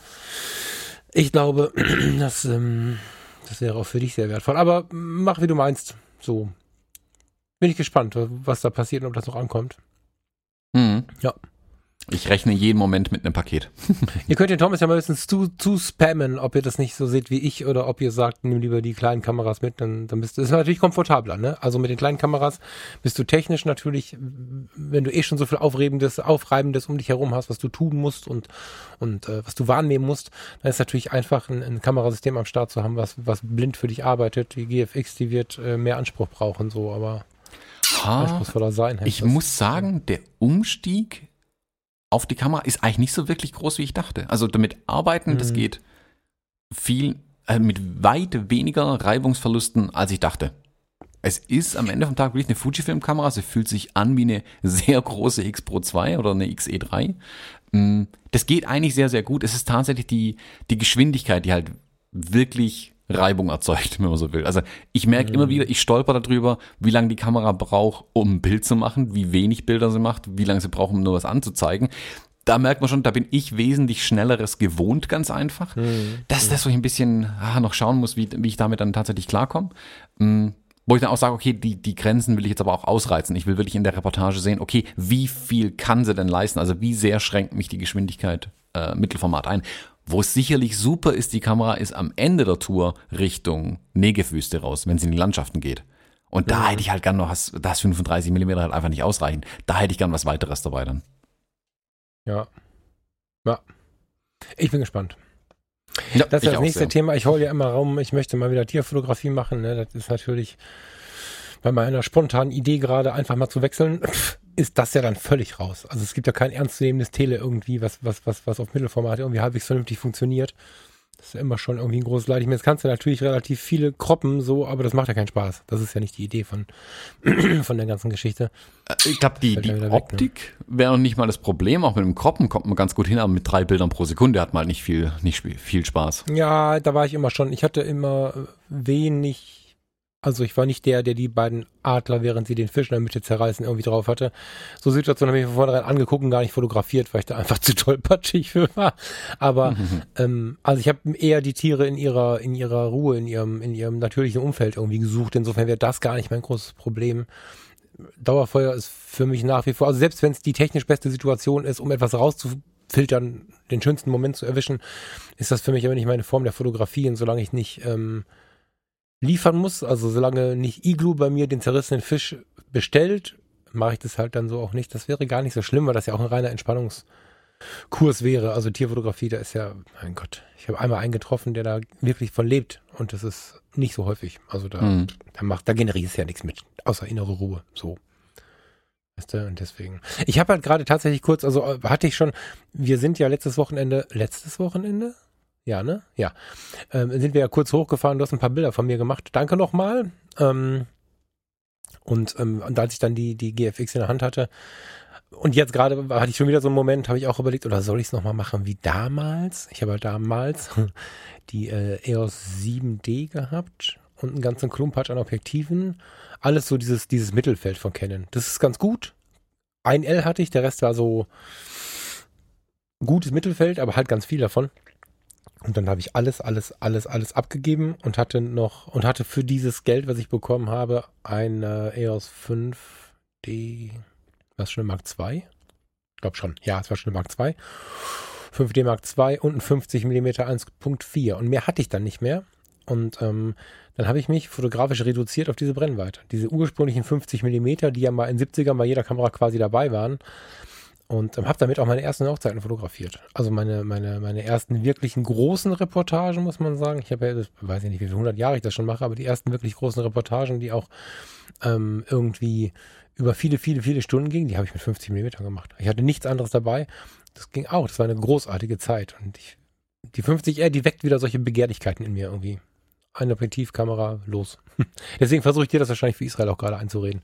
ich glaube, das, ähm, das wäre auch für dich sehr wertvoll. Aber mach, wie du meinst. So. Bin ich gespannt, was da passiert und ob das noch ankommt. Mhm. Ja. Ich rechne jeden Moment mit einem Paket. ihr könnt den Thomas ja mal ein bisschen zu, zu spammen, ob ihr das nicht so seht wie ich oder ob ihr sagt, nimm lieber die kleinen Kameras mit, dann, dann bist du, das ist natürlich komfortabler, ne? Also mit den kleinen Kameras bist du technisch natürlich, wenn du eh schon so viel Aufrebendes, Aufreibendes um dich herum hast, was du tun musst und, und äh, was du wahrnehmen musst, dann ist natürlich einfach ein, ein Kamerasystem am Start zu haben, was, was blind für dich arbeitet. Die GFX, die wird äh, mehr Anspruch brauchen, so, aber ha, anspruchsvoller sein. Ich muss sagen, der Umstieg auf die Kamera ist eigentlich nicht so wirklich groß, wie ich dachte. Also damit arbeiten, mhm. das geht viel, äh, mit weit weniger Reibungsverlusten, als ich dachte. Es ist am Ende vom Tag wirklich eine Fujifilm-Kamera. Sie fühlt sich an wie eine sehr große X Pro 2 oder eine XE3. Mm, das geht eigentlich sehr, sehr gut. Es ist tatsächlich die, die Geschwindigkeit, die halt wirklich Reibung erzeugt, wenn man so will. Also ich merke mhm. immer wieder, ich stolper darüber, wie lange die Kamera braucht, um ein Bild zu machen, wie wenig Bilder sie macht, wie lange sie braucht, um nur was anzuzeigen. Da merkt man schon, da bin ich wesentlich schnelleres gewohnt, ganz einfach. Mhm. Das ist das, wo ich ein bisschen ah, noch schauen muss, wie, wie ich damit dann tatsächlich klarkomme. Mhm. Wo ich dann auch sage, okay, die, die Grenzen will ich jetzt aber auch ausreizen. Ich will wirklich in der Reportage sehen, okay, wie viel kann sie denn leisten? Also wie sehr schränkt mich die Geschwindigkeit äh, Mittelformat ein? Wo es sicherlich super ist, die Kamera ist am Ende der Tour Richtung Negevwüste raus, wenn sie in die Landschaften geht. Und da hätte ich halt gern noch, das, das 35 mm halt einfach nicht ausreichen. Da hätte ich gern was weiteres dabei dann. Ja. Ja. Ich bin gespannt. Ja, das ist das nächste sehr. Thema. Ich hole ja immer Raum, ich möchte mal wieder Tierfotografie machen. Ne? Das ist natürlich bei meiner spontanen Idee gerade einfach mal zu wechseln ist das ja dann völlig raus. Also es gibt ja kein ernstzunehmendes Tele irgendwie, was, was, was, was auf Mittelformat irgendwie halbwegs vernünftig funktioniert. Das ist ja immer schon irgendwie ein großes Leid. Ich meine, jetzt kannst du natürlich relativ viele kroppen, so, aber das macht ja keinen Spaß. Das ist ja nicht die Idee von, von der ganzen Geschichte. Äh, ich glaube, die, die Optik weg, ne? wäre nicht mal das Problem. Auch mit dem Kroppen kommt man ganz gut hin, aber mit drei Bildern pro Sekunde hat man halt nicht viel, nicht viel Spaß. Ja, da war ich immer schon. Ich hatte immer wenig also ich war nicht der, der die beiden Adler, während sie den Fisch in der Mitte zerreißen, irgendwie drauf hatte. So Situationen habe ich mir von vornherein angeguckt und gar nicht fotografiert, weil ich da einfach zu tollpatschig für war. Aber mhm. ähm, also ich habe eher die Tiere in ihrer in ihrer Ruhe, in ihrem in ihrem natürlichen Umfeld irgendwie gesucht. Insofern wäre das gar nicht mein großes Problem. Dauerfeuer ist für mich nach wie vor, also selbst wenn es die technisch beste Situation ist, um etwas rauszufiltern, den schönsten Moment zu erwischen, ist das für mich aber nicht meine Form der Fotografie. Und solange ich nicht ähm, liefern muss. Also solange nicht Iglu bei mir den zerrissenen Fisch bestellt, mache ich das halt dann so auch nicht. Das wäre gar nicht so schlimm, weil das ja auch ein reiner Entspannungskurs wäre. Also Tierfotografie, da ist ja, mein Gott, ich habe einmal einen getroffen, der da wirklich von lebt und das ist nicht so häufig. Also da, mhm. da macht, da generiert es ja nichts mit, außer innere Ruhe. So. Weißt du, und deswegen. Ich habe halt gerade tatsächlich kurz, also äh, hatte ich schon, wir sind ja letztes Wochenende, letztes Wochenende? Ja, ne? Ja. Ähm, sind wir ja kurz hochgefahren, du hast ein paar Bilder von mir gemacht. Danke nochmal. Ähm, und, ähm, und als ich dann die, die GFX in der Hand hatte, und jetzt gerade hatte ich schon wieder so einen Moment, habe ich auch überlegt, oder soll ich es nochmal machen wie damals? Ich habe halt damals die äh, EOS 7D gehabt und einen ganzen Klumpatsch an Objektiven. Alles so dieses, dieses Mittelfeld von Canon. Das ist ganz gut. Ein L hatte ich, der Rest war so gutes Mittelfeld, aber halt ganz viel davon. Und dann habe ich alles, alles, alles, alles abgegeben und hatte noch und hatte für dieses Geld, was ich bekommen habe, eine EOS 5D, was schon eine Mark II? Ich glaube schon. Ja, es war schon eine Mark II. 5D Mark II und ein 50 mm 1.4. Und mehr hatte ich dann nicht mehr. Und ähm, dann habe ich mich fotografisch reduziert auf diese Brennweite. Diese ursprünglichen 50 mm, die ja mal in 70er bei jeder Kamera quasi dabei waren. Und ähm, habe damit auch meine ersten Hochzeiten fotografiert. Also meine, meine, meine ersten wirklichen großen Reportagen, muss man sagen. Ich habe ja, das, weiß ich nicht, wie viele hundert Jahre ich das schon mache, aber die ersten wirklich großen Reportagen, die auch ähm, irgendwie über viele, viele, viele Stunden gingen, die habe ich mit 50 mm gemacht. Ich hatte nichts anderes dabei. Das ging auch. Das war eine großartige Zeit. Und ich, die 50R, die weckt wieder solche Begehrlichkeiten in mir irgendwie eine Objektivkamera, los. Deswegen versuche ich dir das wahrscheinlich für Israel auch gerade einzureden.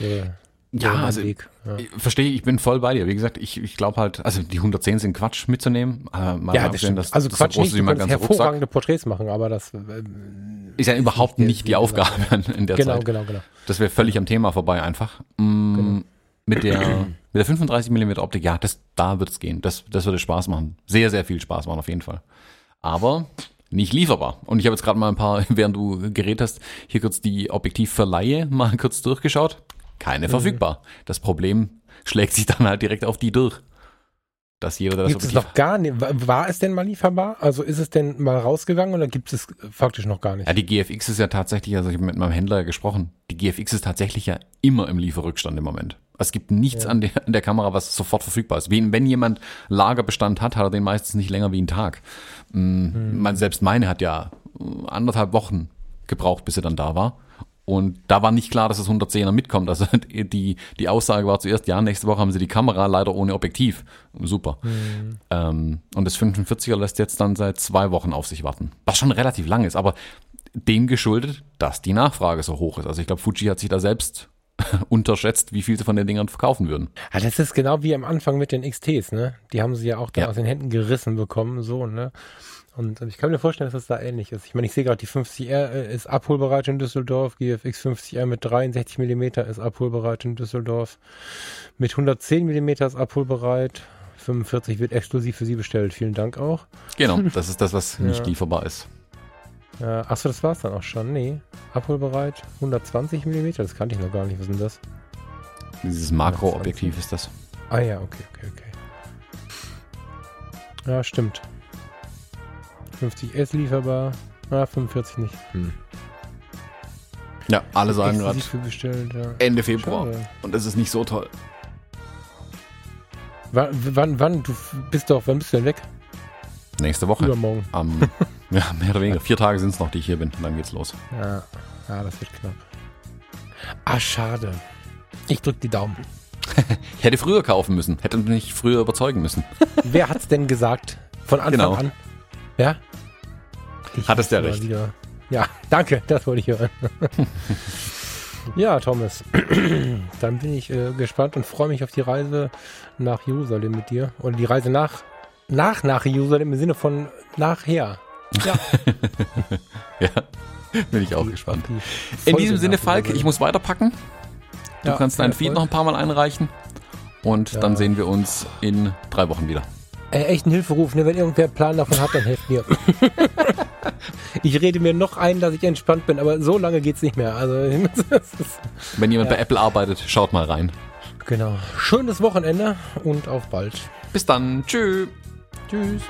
Der, ja, also Weg. Ja. Ich verstehe, ich bin voll bei dir. Wie gesagt, ich, ich glaube halt, also die 110 sind Quatsch mitzunehmen. Äh, mal ja, das sehen, dass, also das Quatsch nicht, du kannst hervorragende Rucksack. Porträts machen, aber das äh, ist ja überhaupt nicht, nicht die Aufgabe in der genau, Zeit. Genau, genau, genau. Das wäre völlig am Thema vorbei einfach. Mm, genau. Mit der mit der 35 mm Optik, ja, das da wird es gehen. Das das würde Spaß machen. Sehr sehr viel Spaß machen auf jeden Fall. Aber nicht lieferbar. Und ich habe jetzt gerade mal ein paar, während du geredet hast, hier kurz die Objektivverleihe mal kurz durchgeschaut. Keine mhm. verfügbar. Das Problem schlägt sich dann halt direkt auf die durch. Dass jeder das gibt es noch gar nicht. War es denn mal lieferbar? Also ist es denn mal rausgegangen oder gibt es faktisch noch gar nicht? Ja, die GFX ist ja tatsächlich, also ich habe mit meinem Händler gesprochen, die GFX ist tatsächlich ja immer im Lieferrückstand im Moment. Es gibt nichts ja. an, der, an, der, Kamera, was sofort verfügbar ist. Wenn, wenn jemand Lagerbestand hat, hat er den meistens nicht länger wie einen Tag. Mhm. Man, selbst meine hat ja anderthalb Wochen gebraucht, bis sie dann da war. Und da war nicht klar, dass das 110er mitkommt. Also die, die Aussage war zuerst, ja, nächste Woche haben sie die Kamera leider ohne Objektiv. Super. Mhm. Ähm, und das 45er lässt jetzt dann seit zwei Wochen auf sich warten. Was schon relativ lang ist, aber dem geschuldet, dass die Nachfrage so hoch ist. Also ich glaube, Fuji hat sich da selbst unterschätzt, wie viel sie von den Dingern verkaufen würden. Ja, das ist genau wie am Anfang mit den XTs, ne? Die haben sie ja auch da ja. aus den Händen gerissen bekommen, so, ne? Und ich kann mir vorstellen, dass das da ähnlich ist. Ich meine, ich sehe gerade, die 50R äh, ist abholbereit in Düsseldorf, GFX 50R mit 63 mm ist abholbereit in Düsseldorf, mit 110 mm ist abholbereit, 45 wird exklusiv für Sie bestellt. Vielen Dank auch. Genau, das ist das, was nicht lieferbar ist. Ja, achso, das war's dann auch schon. Nee, abholbereit, 120 mm, das kannte ich noch gar nicht. Was ist denn das? Dieses Makroobjektiv ist das. Ah ja, okay, okay, okay. Ja, stimmt. 50S lieferbar. Ah, 45 nicht. Hm. Ja, alle sagen gerade ja. Ende Februar. Schade. Und das ist nicht so toll. Wann, wann, wann, du bist doch, wann bist du denn weg? Nächste Woche. Übermorgen. Am, ja, mehr oder weniger. Vier Tage sind es noch, die ich hier bin. Und dann geht's los. Ja, ja das wird knapp. Ah, schade. Ich drück die Daumen. ich hätte früher kaufen müssen. Hätte mich früher überzeugen müssen. Wer hat's denn gesagt? Von Anfang genau. an? Ja? Ich Hattest ja recht. Wieder. Ja, danke, das wollte ich hören. ja, Thomas, dann bin ich äh, gespannt und freue mich auf die Reise nach Jerusalem mit dir. Oder die Reise nach, nach, nach Jerusalem im Sinne von nachher. Ja. ja, bin ich auch gespannt. In diesem Sinne, Falk, ich muss weiterpacken. Du ja, kannst dein Feed noch ein paar Mal einreichen. Und ja. dann sehen wir uns in drei Wochen wieder. Äh, echt ein Hilferuf, ne? Wenn irgendwer einen Plan davon hat, dann helft mir. ich rede mir noch ein, dass ich entspannt bin, aber so lange geht's nicht mehr. Also, Wenn jemand ja. bei Apple arbeitet, schaut mal rein. Genau. Schönes Wochenende und auf bald. Bis dann. Tschüss. Tschüss.